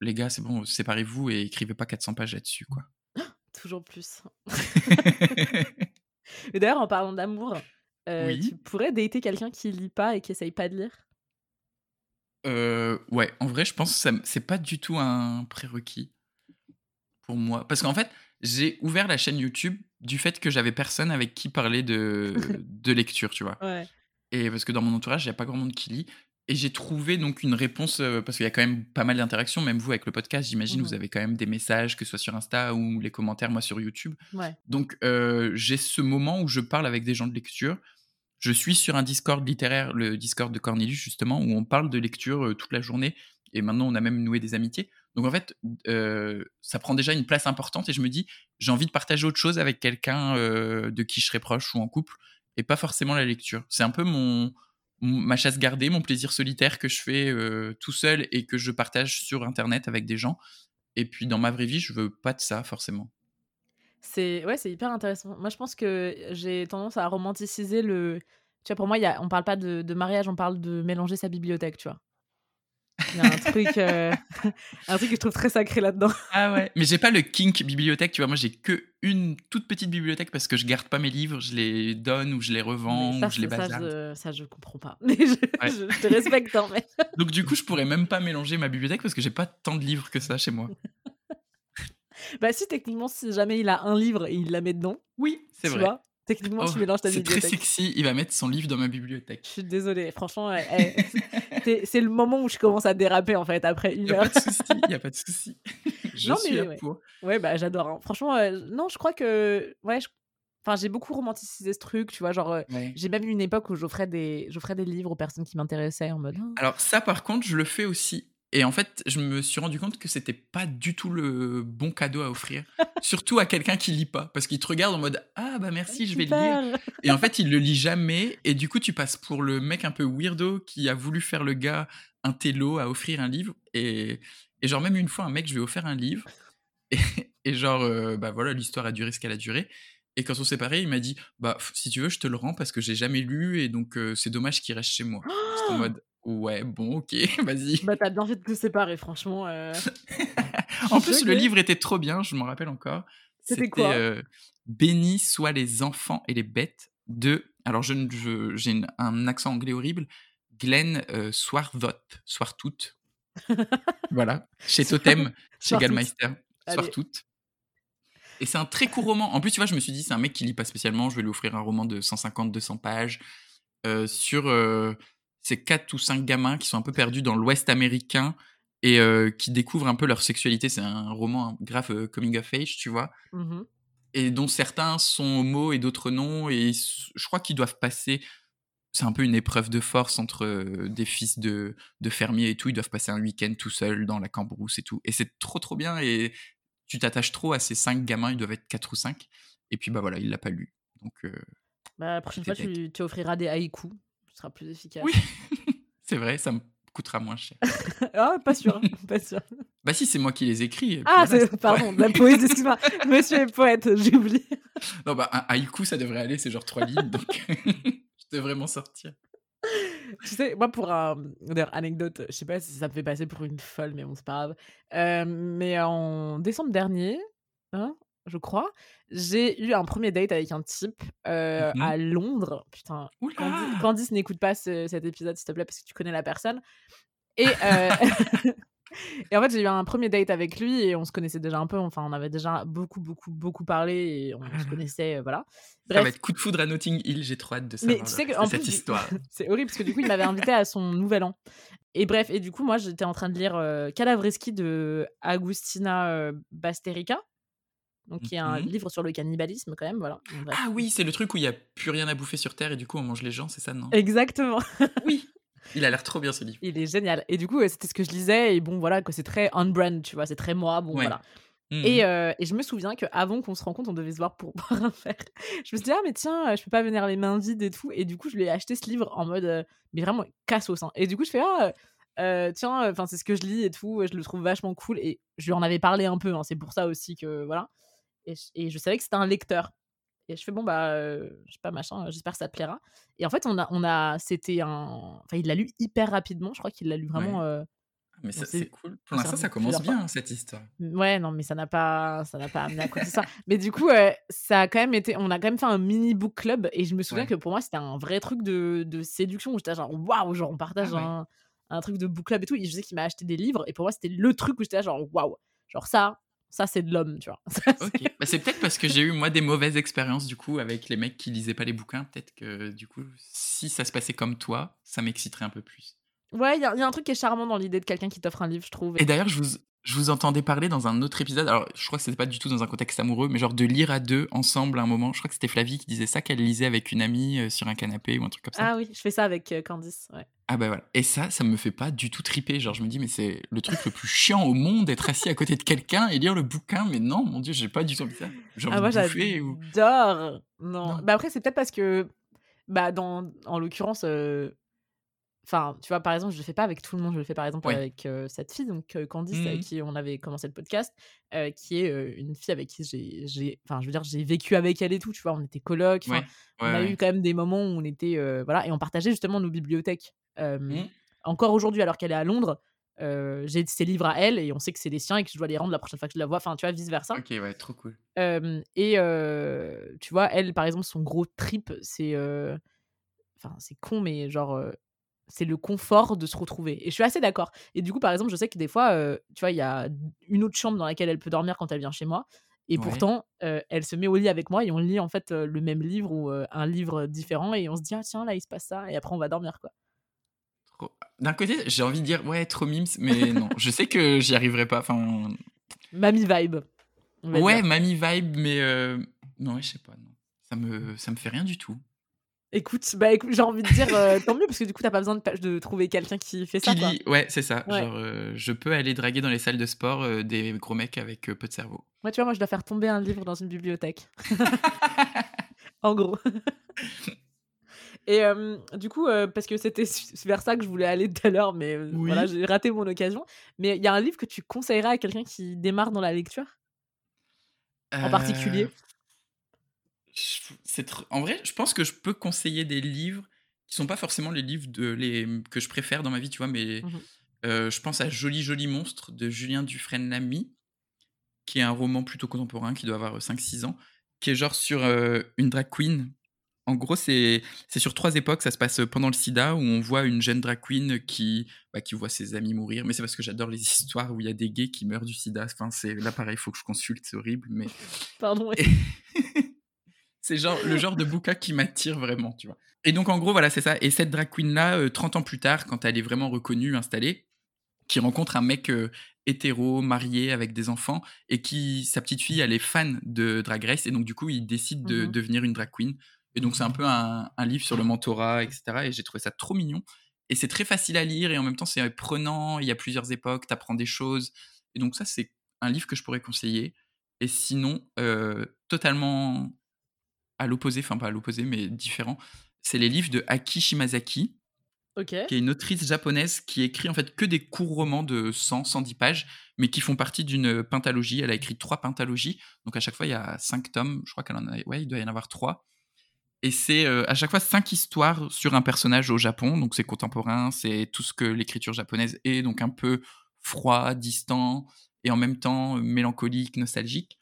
Les gars, c'est bon, séparez-vous et écrivez pas 400 pages là-dessus, quoi. Toujours plus. d'ailleurs, en parlant d'amour, euh, tu pourrais dater quelqu'un qui lit pas et qui essaye pas de lire? Euh, ouais, en vrai, je pense que c'est pas du tout un prérequis pour moi. Parce qu'en fait, j'ai ouvert la chaîne YouTube du fait que j'avais personne avec qui parler de, de lecture, tu vois. Et parce que dans mon entourage, il n'y a pas grand monde qui lit. Et j'ai trouvé donc une réponse, euh, parce qu'il y a quand même pas mal d'interactions, même vous avec le podcast, j'imagine, vous mmh avez quand même des messages, que ce soit sur Insta ou les commentaires, moi sur YouTube. Donc euh, j'ai ce moment où je parle avec des gens de lecture je suis sur un Discord littéraire, le Discord de Cornelius justement, où on parle de lecture toute la journée. Et maintenant, on a même noué des amitiés. Donc en fait, ça prend déjà une place importante et je me dis, j'ai envie de partager autre chose avec quelqu'un de qui je serais proche ou en couple, et pas forcément la lecture. C'est un peu mon, ma chasse gardée, mon plaisir solitaire que je fais tout seul et que je partage sur Internet avec des gens. Et puis dans ma vraie vie, je veux pas de ça forcément. C'est ouais, c'est hyper intéressant. Moi, je pense que j'ai tendance à romanticiser le Tu vois, pour moi, y a, on parle pas de, de mariage, on parle de mélanger sa bibliothèque, tu vois. Il y a un truc, euh, un truc que je trouve très sacré là-dedans. Ah ouais. Mais j'ai pas le kink bibliothèque, tu vois. Moi, j'ai que une toute petite bibliothèque parce que je garde pas mes livres, je les donne ou je les revends ça, ou je les ça, bazarde. je, ça, je comprends pas. Mais je, Ouais. je- je te respecte en fait. Donc du coup, je pourrais même pas mélanger ma bibliothèque parce que j'ai pas tant de livres que ça chez moi. Bah, si techniquement, si jamais il a un livre et il la met dedans, Oui, c'est tu vrai. vois, techniquement, Oh, tu mélanges ta c'est très bibliothèque. sexy. Il va mettre son livre dans ma bibliothèque. Je suis désolée, franchement, eh, c'est- c'est le moment où je commence à déraper en fait après une heure. pas de souci. Y a pas de souci. Je Non, suis mais là ouais. pour. Ouais, bah j'adore. hein. Franchement, euh, non, je crois que. Ouais, je- enfin, j'ai beaucoup romanticisé ce truc, tu vois. Genre, euh, Ouais. j'ai même eu une époque où j'offrais des, j'offrais des livres aux personnes qui m'intéressaient en mode. Alors ça, par contre, je le fais aussi. Et en fait, je me suis rendu compte que c'était pas du tout le bon cadeau à offrir. Surtout à quelqu'un qui lit pas. Parce qu'il te regarde en mode Ah bah merci, je vais le lire. Et en fait, il le lit jamais. Et du coup, tu passes pour le mec un peu weirdo qui a voulu faire le gars un télo à offrir un livre. Et, et genre, même une fois, un mec, je lui ai offert un livre. Et, et genre, euh, bah voilà, l'histoire a duré ce qu'elle a duré. Et quand on s'est séparés, il m'a dit Bah, si tu veux, je te le rends parce que j'ai jamais lu. Et donc, euh, c'est dommage qu'il reste chez moi. En mode Ouais, bon, ok, vas-y. Bah, t'as bien fait de te séparer, franchement. euh, En plus, le livre était trop bien, je m'en rappelle encore. C'était quoi? euh, Bénis soient les enfants et les bêtes de. Alors, je, ne- je- j'ai un accent anglais horrible. Glenn euh, Swarthout. Swartout. voilà. Chez Totem, chez. Gallmeister. Swartout. Et c'est un très court roman. En plus, tu vois, je me suis dit, c'est un mec qui lit pas spécialement. Je vais lui offrir un roman de 150-200 pages euh, sur ces quatre ou cinq gamins qui sont un peu perdus dans l'Ouest américain et euh, qui découvrent un peu leur sexualité. C'est un roman grave euh, coming of age, tu vois. mhm. Et dont certains sont homo et d'autres non. Et je crois qu'ils doivent passer. C'est un peu une épreuve de force entre euh, des fils de, de fermiers et tout. Ils doivent passer un week-end tout seuls dans la cambrousse et tout. Et c'est trop, trop bien. Et tu t'attaches trop à ces cinq gamins. Ils doivent être quatre ou cinq. Et puis, bah voilà, il l'a pas lu. Donc, Bah, la prochaine fois, tu, tu offriras des haïkus. Ce sera plus efficace. Oui. c'est vrai, ça me coûtera moins cher. ah, pas sûr. pas sûr. Bah si, c'est moi qui les écris. Ah, pardon, la poésie, excuse-moi. Monsieur est poète, j'ai oublié. Non, bah un haïku, ça devrait aller, c'est genre trois lignes, donc je devrais m'en sortir. Tu sais, moi, pour un. D'ailleurs, anecdote, je sais pas si ça me fait passer pour une folle, mais bon, c'est pas grave. Euh, mais en décembre dernier, hein, je crois, j'ai eu un premier date avec un type euh, Mhm. à Londres. Putain, Candice, Candice, n'écoute pas ce- cet épisode, s'il te plaît, parce que tu connais la personne. Et, euh, et en fait, j'ai eu un premier date avec lui et on se connaissait déjà un peu. Enfin, on avait déjà beaucoup, beaucoup, beaucoup parlé et on se connaissait, euh, voilà. Ça va être coup de foudre à Notting Hill, j'ai trop hâte de mais savoir tu le sais de cette plus, histoire. c'est horrible parce que du coup, il m'avait invité à son nouvel an. Et bref, et du coup, moi, j'étais en train de lire Calavreschi de Agustina Basterica, donc qui est un Mhm. livre sur le cannibalisme quand même, voilà. Donc. Ah oui, c'est le truc où il y a plus rien à bouffer sur Terre et du coup on mange les gens, c'est ça, non? Exactement. Oui Il a l'air trop bien ce livre. Il est génial. Et du coup, c'était ce que je lisais. Et bon, voilà, que c'est très on-brand, tu vois, c'est très moi. Bon, Ouais. voilà. Mhm. Et, euh, et je me souviens qu'avant qu'on se rencontre, on devait se voir pour boire un verre. Je me suis dit, ah, mais tiens, euh, je peux pas venir les mains vides et tout. Et du coup, je lui ai acheté ce livre en mode, euh, mais vraiment cassos. Hein. Et du coup, je fais, ah, euh, tiens, enfin, c'est ce que je lis et tout. Je le trouve vachement cool. Et je lui en avais parlé un peu. hein, c'est pour ça aussi que, voilà. Et je, et je savais que c'était un lecteur. Et je fais, bon, bah, euh, je sais pas, machin, j'espère que ça te plaira. Et en fait, on a, on a c'était un. Enfin, il l'a lu hyper rapidement. Je crois qu'il l'a lu vraiment. Ouais. euh, Mais ça, c'est- cool. Pour l'instant, ça commence bien, cette histoire. Ouais, non, mais ça n'a pas, ça n'a pas amené à quoi que ce soit. Mais du coup, euh, ça a quand même été, on a quand même fait un mini book club et je me souviens Ouais. que pour moi, c'était un vrai truc de, de séduction où j'étais genre, waouh, genre, on partage Ah ouais. un, un truc de book club et tout. Et je sais qu'il m'a acheté des livres et pour moi, c'était le truc où j'étais genre, waouh, genre ça, ça, c'est de l'homme, tu vois. Bah, c'est peut-être parce que j'ai eu, moi, des mauvaises expériences, du coup, avec les mecs qui lisaient pas les bouquins. Peut-être que, du coup, si ça se passait comme toi, ça m'exciterait un peu plus. Ouais, il y, a il y a un truc qui est charmant dans l'idée de quelqu'un qui t'offre un livre, je trouve. Et d'ailleurs, je vous, je vous entendais parler dans un autre épisode. Alors, je crois que c'était pas du tout dans un contexte amoureux, mais genre de lire à deux ensemble à un moment. Je crois que c'était Flavie qui disait ça, qu'elle lisait avec une amie euh, sur un canapé ou un truc comme ça. Ah oui, je fais ça avec euh, Candice. Ouais. Ah bah voilà. Et ça, ça me fait pas du tout triper. Genre, je me dis, mais c'est le truc le plus chiant au monde d'être assis à côté de quelqu'un et lire le bouquin. Mais non, mon dieu, j'ai pas du tout envie de ça. J'ai envie Ah, moi, de bouffer ou. j'adore. Non. Non. Bah après, c'est peut-être parce que, bah, dans, en l'occurrence, euh, Enfin, tu vois, par exemple, je le fais pas avec tout le monde. Je le fais par exemple avec euh, cette fille, donc euh, Candice, Mmh avec qui on avait commencé le podcast, euh, qui est une fille avec qui j'ai, enfin, je veux dire, j'ai vécu avec elle et tout. Tu vois, on était coloc. Ouais. on a ouais. eu quand même des moments où on était, voilà, et on partageait justement nos bibliothèques. Mmh. Encore aujourd'hui, alors qu'elle est à Londres, j'ai ses livres à elle et on sait que c'est les siens et que je dois les rendre la prochaine fois que je la vois. Enfin, tu vois, vice versa. Ok, ouais, trop cool. Et tu vois, elle, par exemple, son gros trip, c'est, enfin, c'est con, mais genre, c'est le confort de se retrouver et je suis assez d'accord et du coup, par exemple, je sais que des fois, tu vois, il y a une autre chambre dans laquelle elle peut dormir quand elle vient chez moi et Ouais. pourtant, elle se met au lit avec moi et on lit, en fait, le même livre ou un livre différent et on se dit: «Ah tiens, là, il se passe ça» et après on va dormir, quoi. Trop- D'un côté, j'ai envie de dire ouais, trop mimes, mais non, je sais que j'y arriverai pas. Enfin, Mamie vibe, ouais, dire. mamie vibe, mais non, je sais pas. Non. Ça me, ça me fait rien du tout. Écoute, bah, écoute, j'ai envie de dire, heu, tant mieux parce que du coup, tu as pas besoin de trouver quelqu'un qui fait ça, Qui quoi. ouais, c'est ça. Ouais. Genre, euh, je peux aller draguer dans les salles de sport euh, des gros mecs avec euh, peu de cerveau. Moi, tu vois, moi, je dois faire tomber un livre dans une bibliothèque. en gros. Et euh, du coup, euh, parce que c'était vers ça que je voulais aller tout à l'heure, mais euh, Oui. voilà, j'ai raté mon occasion. Mais il y a un livre que tu conseillerais à quelqu'un qui démarre dans la lecture? En particulier? Euh, c'est En vrai, je pense que je peux conseiller des livres qui sont pas forcément les livres de les que je préfère dans ma vie, tu vois, mais Mhm. euh, je pense à Joli Joli Monstre de Julien Dufresne-Lamy, qui est un roman plutôt contemporain qui doit avoir 5-6 ans, qui est genre sur euh, une drag queen. En gros, c'est sur trois époques. Ça se passe pendant le sida, où on voit une jeune drag queen qui, bah, qui voit ses amis mourir. Mais c'est parce que j'adore les histoires où il y a des gays qui meurent du sida. Enfin, c'est là pareil, il faut que je consulte, c'est horrible. Mais Pardon. et- c'est genre le genre de bouquin qui m'attire vraiment, tu vois. Et donc en gros, voilà, c'est ça. Et cette drag queen là, 30 ans plus tard, quand elle est vraiment reconnue, installée, qui rencontre un mec euh, hétéro, marié, avec des enfants, et qui, sa petite fille, elle est fan de Drag Race, et donc du coup, il décide de Mhm. devenir une drag queen. Et donc c'est un peu un, un livre sur le mentorat, etc. Et j'ai trouvé ça trop mignon. Et c'est très facile à lire, et en même temps, c'est prenant. Il y a plusieurs époques, t'apprends des choses. Et donc ça, c'est un livre que je pourrais conseiller. Et sinon, euh, totalement à l'opposé, enfin pas à l'opposé, mais différent, c'est les livres de Aki Shimazaki, qui est une autrice japonaise qui écrit en fait que des courts romans de 100, 110 pages, mais qui font partie d'une pentalogie. Elle a écrit trois pentalogies, donc à chaque fois il y a cinq tomes. Je crois qu'elle en a, ouais, il doit y en avoir trois. Et c'est euh, à chaque fois cinq histoires sur un personnage au Japon, donc c'est contemporain, c'est tout ce que l'écriture japonaise est, donc un peu froid, distant, et en même temps euh, mélancolique, nostalgique.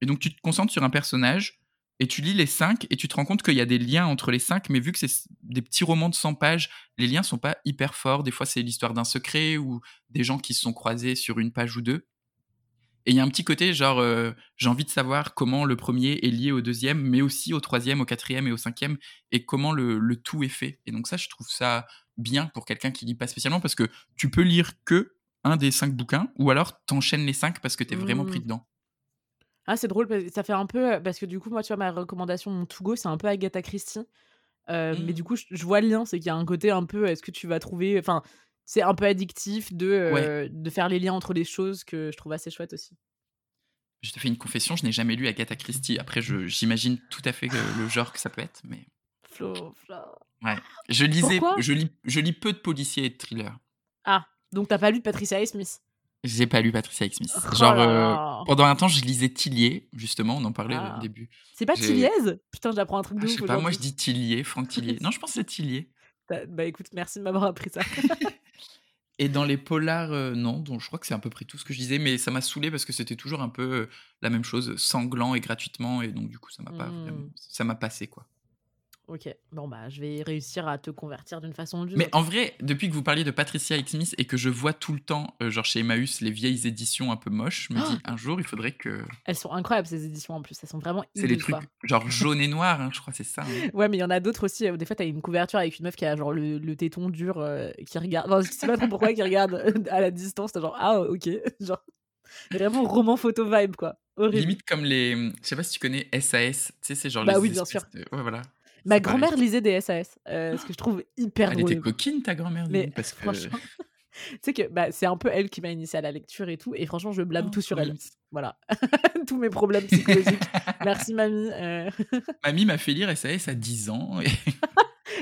Et donc tu te concentres sur un personnage, et tu lis les cinq, et tu te rends compte qu'il y a des liens entre les cinq, mais vu que c'est des petits romans de 100 pages, les liens sont pas hyper forts. Des fois, c'est l'histoire d'un secret ou des gens qui se sont croisés sur une page ou deux. Et il y a un petit côté genre, euh, j'ai envie de savoir comment le premier est lié au deuxième, mais aussi au troisième, au quatrième et au cinquième, et comment le, le tout est fait. Et donc ça, je trouve ça bien pour quelqu'un qui lit pas spécialement, parce que tu peux lire que un des cinq bouquins, ou alors t'enchaînes les cinq parce que t'es vraiment Mmh. pris dedans. Ah, c'est drôle, parce que ça fait un peu. Parce que du coup, moi, tu vois, ma recommandation, mon to go, c'est un peu Agatha Christie. Euh, Mais Mmh. du coup, je, je vois le lien, c'est qu'il y a un côté un peu. Est-ce que tu vas trouver. Enfin, c'est un peu addictif de, euh, de faire les liens entre les choses que je trouve assez chouette aussi. Je te fais une confession, je n'ai jamais lu Agatha Christie. Après, j'imagine tout à fait le genre que ça peut être, mais Flo, Flo. ouais. Je lisais, Pourquoi? je lis, je lis peu de policiers et de thrillers. Ah, donc t'as pas lu de Patricia Smith? J'ai pas lu Patricia X. Smith. Oh Genre, euh, pendant un temps, je lisais Tillier, justement, on en parlait Ah. au début. C'est pas Tilliez Putain, j'apprends un truc Ah, de je ouf sais pas, moi je dis Tillier, Franck Tillier. Non, je pense que c'est Tillier. Bah écoute, merci de m'avoir appris ça. Et dans les polars, euh, non, donc je crois que c'est à peu près tout ce que je disais, mais ça m'a saoulé parce que c'était toujours un peu euh, la même chose, sanglant et gratuitement, et donc du coup, ça m'a pas vraiment- ça m'a passé quoi. Ok, bon bah je vais réussir à te convertir d'une façon ou d'une Mais en vrai, depuis que vous parliez de Patricia X. Smith et que je vois tout le temps, euh, genre chez Emmaüs, les vieilles éditions un peu moches, je me Oh dis un jour, il faudrait que. Elles sont incroyables ces éditions en plus, elles sont vraiment C'est les trucs quoi. genre jaune et noir, hein, je crois, c'est ça. hein. Ouais, mais il y en a d'autres aussi. euh, Des fois, t'as une couverture avec une meuf qui a genre le, le téton dur euh, qui regarde. Enfin, je sais pas trop pourquoi, qui regarde à la distance. T'as genre, ah, ok. Genre, vraiment roman photo vibe, quoi. Horrible. Limite comme les. Je sais pas si tu connais SAS, tu sais, c'est genre Bah les. oui, bien sûr. de- Ouais, voilà. Ma grand-mère lisait des SAS, euh, ce que je trouve hyper Elle drôle. était coquine, ta grand-mère, Mais parce que. franchement, tu sais que bah, c'est un peu elle qui m'a initié à la lecture et tout. Et franchement, je blâme Oh, tout sur elle. Voilà. Tous mes problèmes psychologiques. Merci, mamie. euh. Mamie m'a fait lire SAS à 10 ans. Et...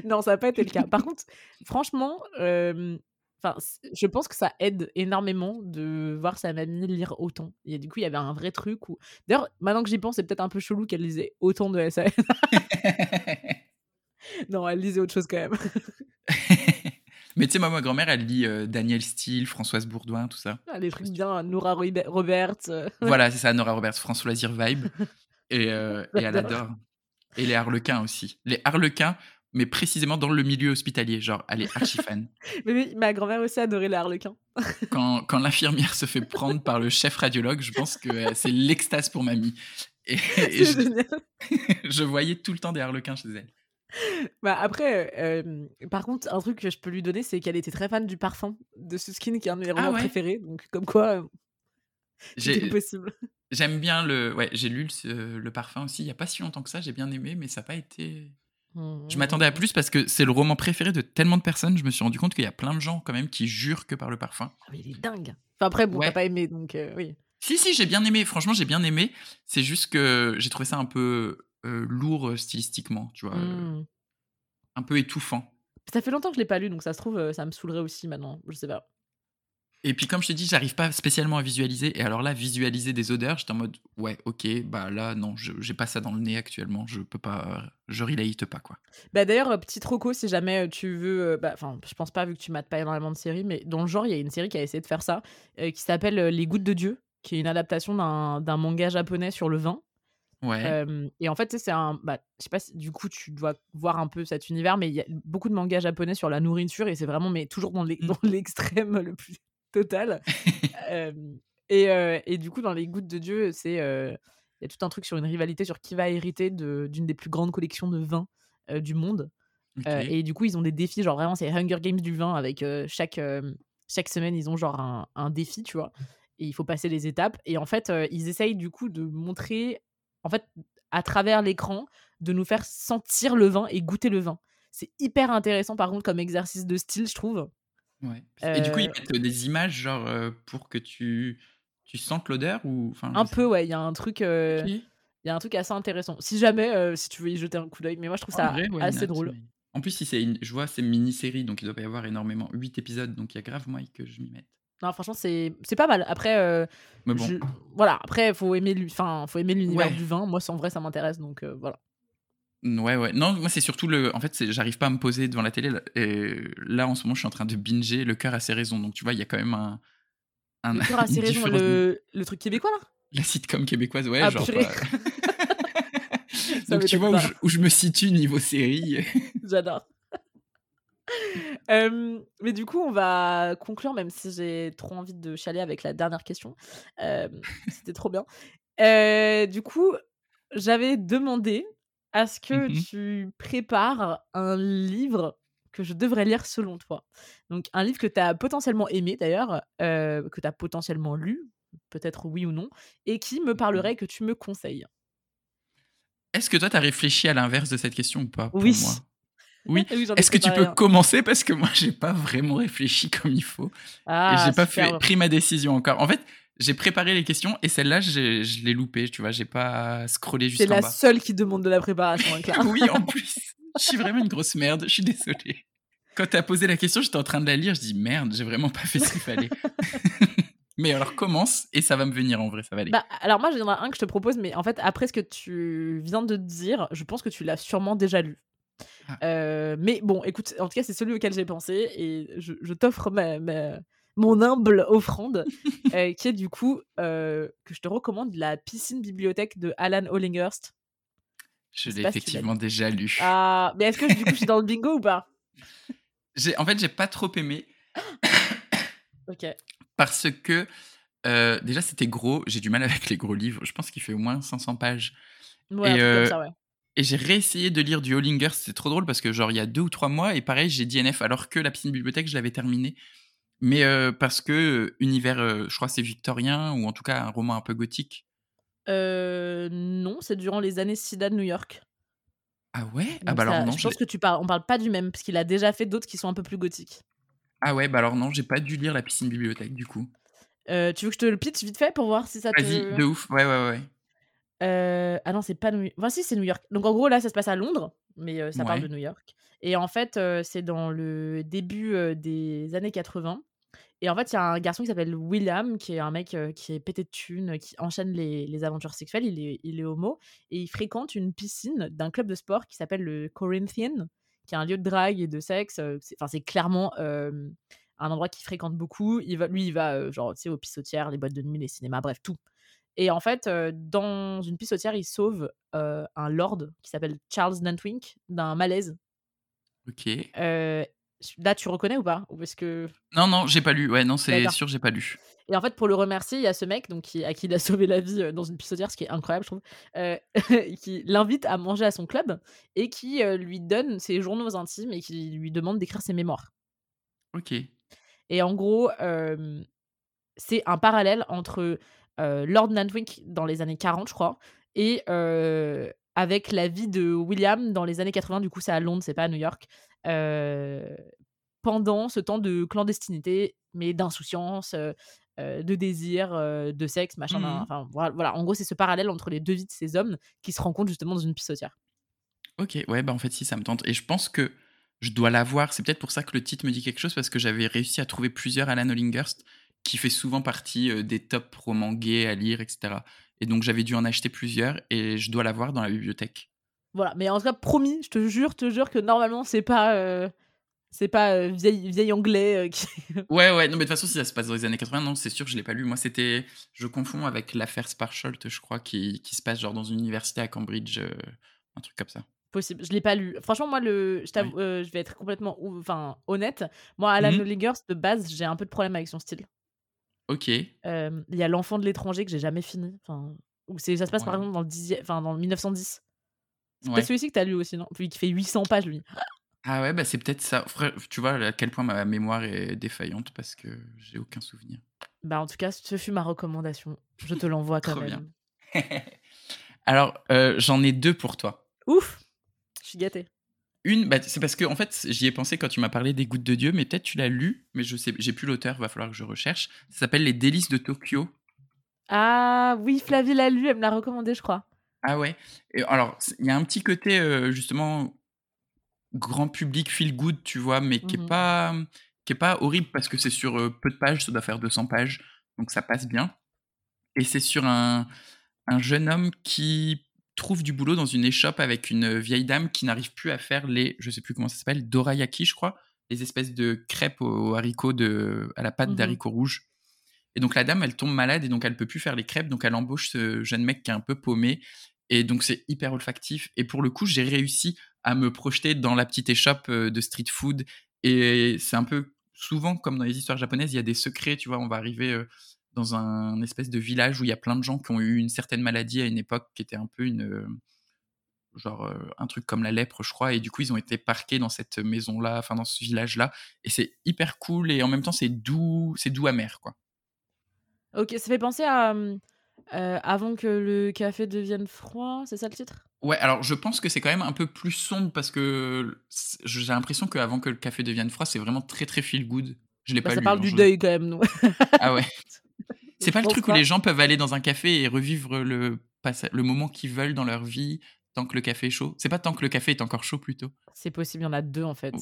Non, ça n'a pas été le cas. Par contre, franchement, enfin, je pense que ça aide énormément de voir sa mamie lire autant et du coup, il y avait un vrai truc où d'ailleurs, maintenant que j'y pense, c'est peut-être un peu chelou qu'elle lisait autant de SAS. Non, elle lisait autre chose quand même. Mais tu sais, moi, ma grand-mère, elle lit euh, Daniel Steele, Françoise Bourdoin, tout ça. Ah, les trucs bien, Nora Robe Roberts. euh. Voilà, c'est ça, Nora Roberts, François Loisir Vibe. Et, euh, et elle adore. Et les harlequins aussi. Les harlequins, mais précisément dans le milieu hospitalier. Genre, elle est archi fan. Mais oui, ma grand-mère aussi adorait les harlequins. Quand, quand l'infirmière se fait prendre par le chef radiologue, je pense que euh, c'est l'extase pour mamie. Et, et je voyais tout le temps des harlequins chez elle. Bah après, euh, euh, par contre, un truc que je peux lui donner, c'est qu'elle était très fan du parfum de Suskin, qui est un de mes romans ouais préférés. Donc, comme quoi, euh, c'était J'ai- possible. J'aime bien le. Ouais, j'ai lu le, le parfum aussi. Il n'y a pas si longtemps que ça, j'ai bien aimé, mais ça n'a pas été. Je m'attendais à plus parce que c'est le roman préféré de tellement de personnes. Je me suis rendu compte qu'il y a plein de gens quand même qui jurent que par le parfum. Ah, mais il est dingue. Enfin, après, bon, Ouais. t'as pas aimé, donc euh, oui. Si, si, j'ai bien aimé. Franchement, j'ai bien aimé. C'est juste que j'ai trouvé ça un peu euh, lourd euh, stylistiquement, tu vois. euh, Hmm. Un peu étouffant. Ça fait longtemps que je l'ai pas lu, donc ça se trouve, euh, ça me saoulerait aussi maintenant. Je sais pas. Et puis, comme je t'ai dit, j'arrive pas spécialement à visualiser. Et alors là, visualiser des odeurs, j'étais en mode, ouais, ok, bah là, non, je- j'ai pas ça dans le nez actuellement. Je peux pas. Je relate pas, quoi. Bah d'ailleurs, euh, petit troco, si jamais euh, tu veux, euh, bah, enfin, je pense pas vu que tu mates pas énormément de séries, mais dans le genre, il y a une série qui a essayé de faire ça, euh, qui s'appelle euh, Les Gouttes de Dieu, qui est une adaptation d'un d'un manga japonais sur le vin. Ouais. Euh, et en fait, tu sais, c'est un, bah, je sais pas si du coup tu dois voir un peu cet univers, mais il y a beaucoup de mangas japonais sur la nourriture et c'est vraiment, mais toujours dans Mm. dans l'extrême le plus total. Euh, et, euh, et du coup, dans Les Gouttes de Dieu, c'est il y a tout un truc sur une rivalité sur qui va hériter de- d'une des plus grandes collections de vins du monde. Et du coup, ils ont des défis, genre vraiment, c'est Hunger Games du vin avec chaque, chaque semaine, ils ont genre un, un défi, tu vois. Et il faut passer les étapes. Et en fait, euh, ils essayent du coup de montrer, en fait, à travers l'écran, de nous faire sentir le vin et goûter le vin. C'est hyper intéressant, par contre, comme exercice de style, je trouve. Ouais. Et du coup, ils Euh, mettent des images, genre, euh, pour que tu, tu sentes l'odeur ou... Enfin, Un peu, ouais, il y a un truc. euh. Il y a un truc assez intéressant. Si jamais, euh, si tu veux y jeter un coup d'œil, mais moi je trouve En ça vrai, assez drôle. En plus, si c'est une... je vois, c'est une mini-série, donc il doit pas y avoir énormément. 8 épisodes, donc il y a grave moyen que je m'y mette. Non, franchement, c'est c'est pas mal. Après, euh, Mais bon, je- voilà, après, faut aimer, l'u- enfin, faut aimer l'univers Ouais. du vin. Moi, en vrai, ça m'intéresse, donc euh, voilà. ouais, ouais. Non, moi, c'est surtout le. En fait, c'est- j'arrive pas à me poser devant la télé. là. Et là, en ce moment, je suis en train de binger Le cœur a ses raisons. Donc, tu vois, il y a quand même un. un Le cœur a ses raisons, le, le truc québécois là? La sitcom québécoise, ouais, Ah, genre. purée. Ça donc, tu vois où je, où je me situe niveau série. J'adore. Euh, mais du coup, on va conclure, même si j'ai trop envie de chialer avec la dernière question. Euh, C'était trop bien. Euh, du coup, j'avais demandé à ce que Mhm. tu prépares un livre que je devrais lire selon toi. Donc, un livre que tu as potentiellement aimé d'ailleurs, que tu as potentiellement lu, peut-être oui ou non, et qui me parlerait et que tu me conseilles. Est-ce que toi, t'as réfléchi à l'inverse de cette question ou pas pour Oui. moi? Oui. Est-ce que tu peux commencer parce que moi, j'ai pas vraiment réfléchi comme il faut. et Ah, j'ai pas fait, pris ma décision encore. En fait, j'ai préparé les questions et celle-là, je l'ai loupée, tu vois, j'ai pas scrollé C'est jusqu'en la bas. seule qui demande de la préparation, hein, oui, en plus, je suis vraiment une grosse merde, je suis désolé. Quand t'as posé la question, j'étais en train de la lire, je dis merde, j'ai vraiment pas fait ce qu'il fallait. Mais alors commence et ça va me venir en vrai, ça va aller. Bah, alors moi, j'en ai un que je te propose, mais en fait, après ce que tu viens de dire, je pense que tu l'as sûrement déjà lu. Ah. Euh, mais bon, écoute, en tout cas, c'est celui auquel j'ai pensé et je, je t'offre ma, ma- mon humble offrande, euh, qui est du coup euh, que je te recommande la piscine bibliothèque de Alan Hollinghurst. je l'ai si effectivement déjà lu. Ah, mais est-ce que du coup, je suis dans le bingo ou pas? En fait, j'ai pas trop aimé Ok. parce que déjà c'était gros, j'ai du mal avec les gros livres, je pense qu'il fait au moins 500 pages. Ouais, Et, un truc comme ça, ouais. Et j'ai réessayé de lire du Hollinger, c'est trop drôle parce que genre il y a deux ou trois mois, et pareil j'ai DNF alors que la piscine bibliothèque je l'avais terminé. Mais euh, parce que euh, univers, euh, je crois c'est victorien, ou en tout cas un roman un peu gothique. Euh, non, c'est durant les années SIDA de New York. Ah ouais? Ah bah alors non, je pense que tu parles, on parle pas du même, parce qu'il a déjà fait d'autres qui sont un peu plus gothiques. ah ouais, bah alors non, j'ai pas dû lire la piscine bibliothèque du coup. Tu veux que je te le pitch vite fait pour voir si ça te. Vas-y, de ouf, ouais ouais ouais. Euh, Ah non, c'est pas New York. Enfin, si, c'est New York. Donc en gros, là, ça se passe à Londres, mais euh, ça parle de. New York. Et en fait, c'est dans le début, des années 80 et en fait, il y a un garçon qui s'appelle William, qui est un mec, qui est pété de thunes, qui enchaîne les les aventures sexuelles. Il est il est homo et il fréquente une piscine d'un club de sport qui s'appelle le Corinthian, qui est un lieu de drague et de sexe, enfin, c'est clairement, un endroit qu'il fréquente beaucoup. Il va lui, il va, genre, tu sais, aux pissotières, les boîtes de nuit, les cinémas, bref, tout. Et en fait, dans une pissotière, il sauve, un lord qui s'appelle Charles Nantwink d'un malaise. OK. Là, tu reconnais ou pas? Ou est-ce que Non, non, j'ai pas lu. Ouais, non, c'est sûr, j'ai pas lu. Et en fait, pour le remercier, il y a ce mec donc qui à qui il a sauvé la vie, dans une pissotière, ce qui est incroyable, je trouve, qui l'invite à manger à son club et qui, lui donne ses journaux intimes et qui lui demande d'écrire ses mémoires. OK. Et en gros, c'est un parallèle entre, Lord Nantwink dans les années 40, je crois et heu, avec la vie de William dans les années 80. Du coup, c'est à Londres, c'est pas à New York, heu, pendant ce temps de clandestinité, mais d'insouciance, de désir, de sexe, machin, Mmh mh. enfin, voi voilà. En gros, c'est ce parallèle entre les 2 vies de ces hommes qui se rencontrent justement dans une pissotière. OK, ouais, bah, en fait, si, ça me tente et je pense que je dois l'avoir. C'est peut-être pour ça que le titre me dit quelque chose parce que j'avais réussi à trouver plusieurs Alan Hollinghurst qui fait souvent partie, heu, des top romans gays à lire et cetera et donc j'avais dû en acheter plusieurs et je dois l'avoir dans la bibliothèque. Voilà, mais en tout cas, promis, je te jure te jure que normalement, c'est pas, c'est pas, heu, vieil vieil anglais, qui Ouais, ouais, non, mais de toute façon, si ça se passe dans les années 80, non, c'est sûr, je l'ai pas lu. Moi, c'était je confonds avec l'affaire Sparsholt, je crois, qui qui se passe genre dans une université à Cambridge, un truc comme ça. Possible, je l'ai pas lu. Franchement, moi, le je heu, je vais être complètement enfin, honnête. Moi, Alan mh. Hollinghurst, de base, j'ai un peu de problème avec son style. OK. Il y a L'Enfant de l'étranger que j'ai jamais fini, enfin, où ça se passe, par exemple, dans le dixiè enfin, dans le 1910. C'est peut-être Ouais. celui-ci que tu as lu aussi, non? Celui qui fait 800 pages, lui. Ah ouais, bah, c'est peut-être ça. Tu vois à quel point ma mémoire est défaillante parce que j'ai aucun souvenir. Bah, en tout cas, ce fut ma recommandation. Je te l'envoie quand bien. même. Alors, j'en ai 2 pour toi. Ouf! Je suis gâtée. Une, bah, c'est parce qu'en fait, j'y ai pensé quand tu m'as parlé des Gouttes de Dieu, mais peut-être tu l'as lu, mais je sais j'ai plus l'auteur, va falloir que je recherche. Ça s'appelle Les Délices de Tokyo. Ah oui, Flavie l'a lu, elle me l'a recommandé, je crois. Ah ouais? Et alors, il y a un petit côté, heu, justement grand public feel good, tu vois? Mais qui est Mmh mh. pas, qui est pas horrible parce que c'est sur, heu, peu de pages, ça doit faire 200 pages, donc ça passe bien et c'est sur un un jeune homme qui trouve du boulot dans une échoppe avec une vieille dame qui n'arrive plus à faire les je sais plus comment ça s'appelle, dorayaki, je crois? Les espèces de crêpes aux haricots de à la pâte Mmh mh. d'haricots rouges et donc la dame, elle tombe malade et donc elle peut plus faire les crêpes, donc elle embauche ce jeune mec qui est un peu paumé et donc c'est hyper olfactif et pour le coup, j'ai réussi à me projeter dans la petite échoppe, heu, de street food et c'est un peu souvent comme dans les histoires japonaises, il y a des secrets, tu vois? On va arriver, heu, dans un espèce de village où il y a plein de gens qui ont eu une certaine maladie à une époque qui était un peu une, heu, genre, heu, un truc comme la lèpre, je crois et du coup, ils ont été parqués dans cette maison-là, enfin dans ce village-là et c'est hyper cool et en même temps, c'est doux c'est doux amer, quoi. OK, ça fait penser à, heu, Avant que le café devienne froid, c'est ça le titre? Ouais, alors je pense que c'est quand même un peu plus sombre parce que j'ai l'impression qu'Avant que le café devienne froid, c'est vraiment très, très feel good. Je l'ai Bah, pas ça lu, parle hein, du je deuil quand même, donc Ah ouais. C'est pas le truc où les gens peuvent aller dans un café et revivre le le moment qu'ils veulent dans leur vie tant que le café est chaud? C'est pas tant que le café est encore chaud plutôt? C'est possible, il y en a 2 en fait.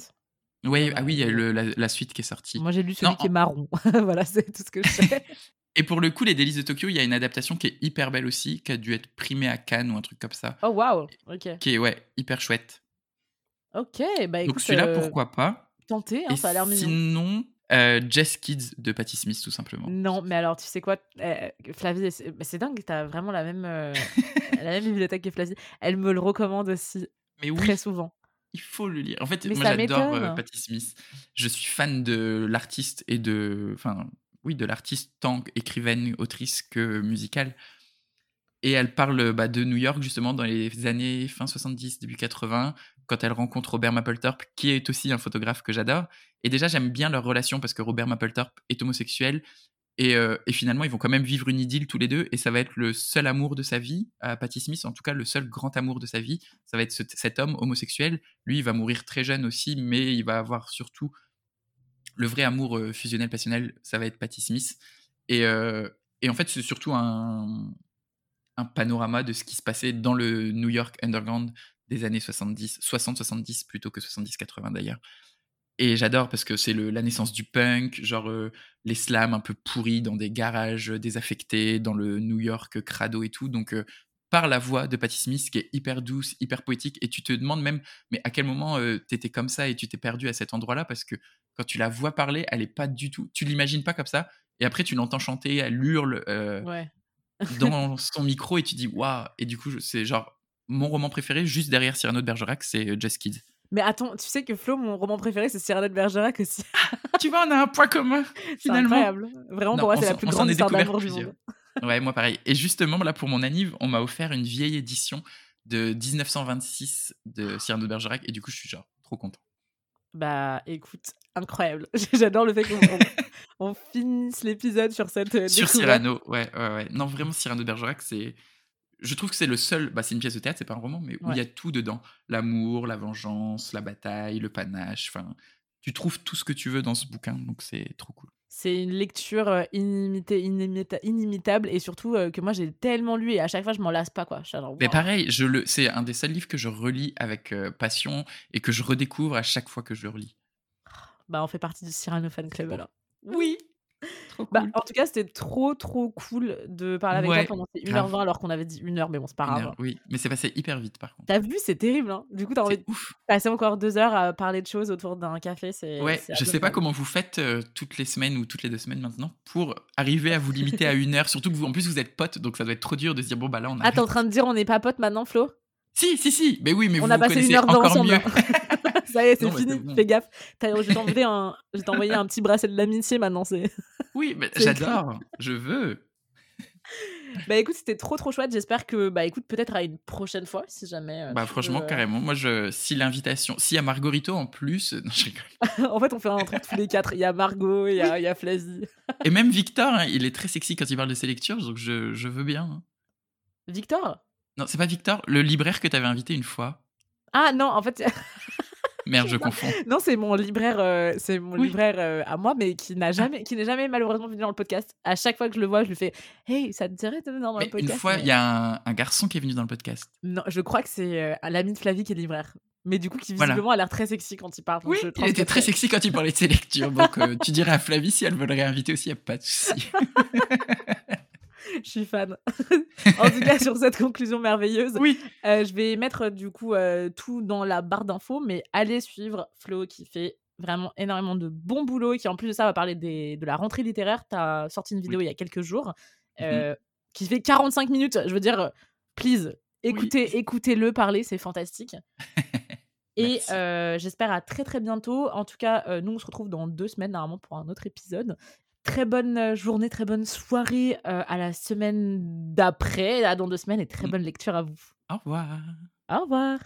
Ouais, ah oui, il y a 2, ouais. le la la suite qui est sortie. Moi, j'ai lu Non, celui qui est marron. Voilà, c'est tout ce que je sais. et pour le coup, Les Délices de Tokyo, il y a une adaptation qui est hyper belle aussi, qui a dû être primée à Cannes ou un truc comme ça, Oh waouh! OK. qui est, ouais, hyper chouette. OK, bah, Donc écoute, celui-là, heu, pourquoi pas? tenté, hein, ça a l'air mignon. sinon, heu, Jazz Kids de Patti Smith, tout simplement. Non, mais alors tu sais quoi? Eh, Flavie, c'est dingue, tu as vraiment la même, heu, la même bibliothèque que Flavie. Elle me le recommande aussi, Mais très oui, souvent. il faut le lire. En fait, Mais moi j'adore, m'étonne! Patti Smith. Je suis fan de l'artiste et de enfin, oui, de l'artiste tant écrivaine, autrice que musicale et elle parle, bah, de New York justement dans les années fin 70, début 80, quand elle rencontre Robert Mapplethorpe, qui est aussi un photographe que j'adore. Et déjà j'aime bien leur relation parce que Robert Mapplethorpe est homosexuel. Et heu et finalement ils vont quand même vivre une idylle tous les 2 et ça va être le seul amour de sa vie à Patti Smith, en tout cas le seul grand amour de sa vie, ça va être cet homme homosexuel. Lui, il va mourir très jeune aussi, mais il va avoir surtout le vrai amour, heu, fusionnel, passionnel, ça va être Patti Smith. Et heu et en fait, c'est surtout un un panorama de ce qui se passait dans le New York underground. Des années 70, 60-70 plutôt que 70-80 d'ailleurs. Et j'adore parce que c'est la naissance du punk, genre les slams un peu pourris dans des garages désaffectés, dans le New York crado et tout. Donc, par la voix de Patti Smith, qui est hyper douce, hyper poétique, et tu te demandes même, mais à quel moment tu étais comme ça et tu t'es perdu à cet endroit-là? Parce que quand tu la vois parler, elle est pas du tout. Tu l'imagines pas comme ça. Et après, tu l'entends chanter, elle hurle dans son micro et tu dis waouh. Et du coup, c'est genre mon roman préféré, juste derrière Cyrano de Bergerac, c'est Just Kids. Mais attends, tu sais que Flo, mon roman préféré, c'est Cyrano de Bergerac aussi. tu vois, on a un point commun, finalement. C'est incroyable. Vraiment, pour moi, c'est la plus grande histoire d'amour du monde. Ouais, moi pareil. Et justement, là, pour mon anniv, on m'a offert une vieille édition de 1926 de Cyrano de Bergerac. Et du coup, je suis genre trop content. Bah, écoute, incroyable. J'adore le fait qu'on on finisse l'épisode sur cette. Euh, sur Cyrano, ouais, ouais, ouais. Non, vraiment, Cyrano de Bergerac, c'est je trouve que c'est le seul, bah, c'est une pièce de théâtre, c'est pas un roman, mais où il y a tout dedans. L'amour, la vengeance, la bataille, le panache, enfin, tu trouves tout ce que tu veux dans ce bouquin, donc c'est trop cool. C'est une lecture euh, inimitable et surtout euh, que moi j'ai tellement lu et à chaque fois je m'en lasse pas quoi. Mais pareil, je le, c'est un des seuls livres que je relis avec euh, passion et que je redécouvre à chaque fois que je le relis. Bah on fait partie du Cyrano Fan Club alors. Oui. Bah, en tout cas, c'était trop, trop cool de parler avec toi pendant 1h20 alors qu'on avait dit 1h, mais bon, c'est pas grave. oui, mais c'est passé hyper vite par contre. T'as vu, c'est terrible. Hein du coup, t'as envie de passer encore deux heures à parler de choses autour d'un café. C'est, ouais, je sais pas comment vous faites euh, toutes les semaines ou toutes les deux semaines maintenant pour arriver à vous limiter à une heure. Surtout que vous, en plus, vous êtes potes, donc ça doit être trop dur de se dire bon, bah là, on a. Ah, t'es en train de dire on n'est pas potes maintenant, Flo? Si, si, si. Mais oui, mais on vous a passé connaissez une heure encore ensemble. mieux. Ça y est, c'est fini, fais gaffe. Je vais t'envoyer un... un petit bracelet de l'amitié maintenant. C'est... Oui, mais j'adore, je veux. Bah écoute, c'était trop trop chouette. J'espère que bah écoute peut-être à une prochaine fois si jamais. Euh, bah franchement euh, carrément. Moi je si l'invitation, s'il y a Margorito en plus, non je rigole. en fait on fait un truc tous les quatre. Il y a Margot, il y a, il y a. Et même Victor, hein, il est très sexy quand il parle de ses lectures, donc je, je veux bien. Hein. Victor? Non, c'est pas Victor, le libraire que t'avais invité une fois. Ah non, en fait. Merde, je confonds. Non, c'est mon libraire, euh, c'est mon libraire euh, à moi, mais qui n'a jamais, qui n'est jamais malheureusement venu dans le podcast. À chaque fois que je le vois, je lui fais, hey, ça te dirait de venir dans le podcast Une fois, il y a un, garçon qui est venu dans le podcast. Non, je crois que c'est euh, l'ami de Flavie qui est libraire. Mais du coup, qui visiblement a l'air très sexy quand il parle. Oui, il était très sexy quand il parlait de ses lectures. Donc, tu dirais à Flavie si elle veut le réinviter aussi, il n'y a pas de souci. je suis fan. en tout cas, sur cette conclusion merveilleuse, oui. Euh, je vais mettre du coup euh, tout dans la barre d'infos, mais allez suivre Flo qui fait vraiment énormément de bon boulot et qui en plus de ça va parler des, de la rentrée littéraire. Tu as sorti une vidéo il y a quelques jours euh, mhm. qui fait 45 minutes. Je veux dire, please, écoutez, écoutez-le parler, c'est fantastique. Et j'espère à très très bientôt. En tout cas, nous on se retrouve dans deux semaines normalement pour un autre épisode. Très bonne journée, très bonne soirée à la semaine d'après, dans deux semaines, et très mmh. bonne lecture à vous. Au revoir. Au revoir.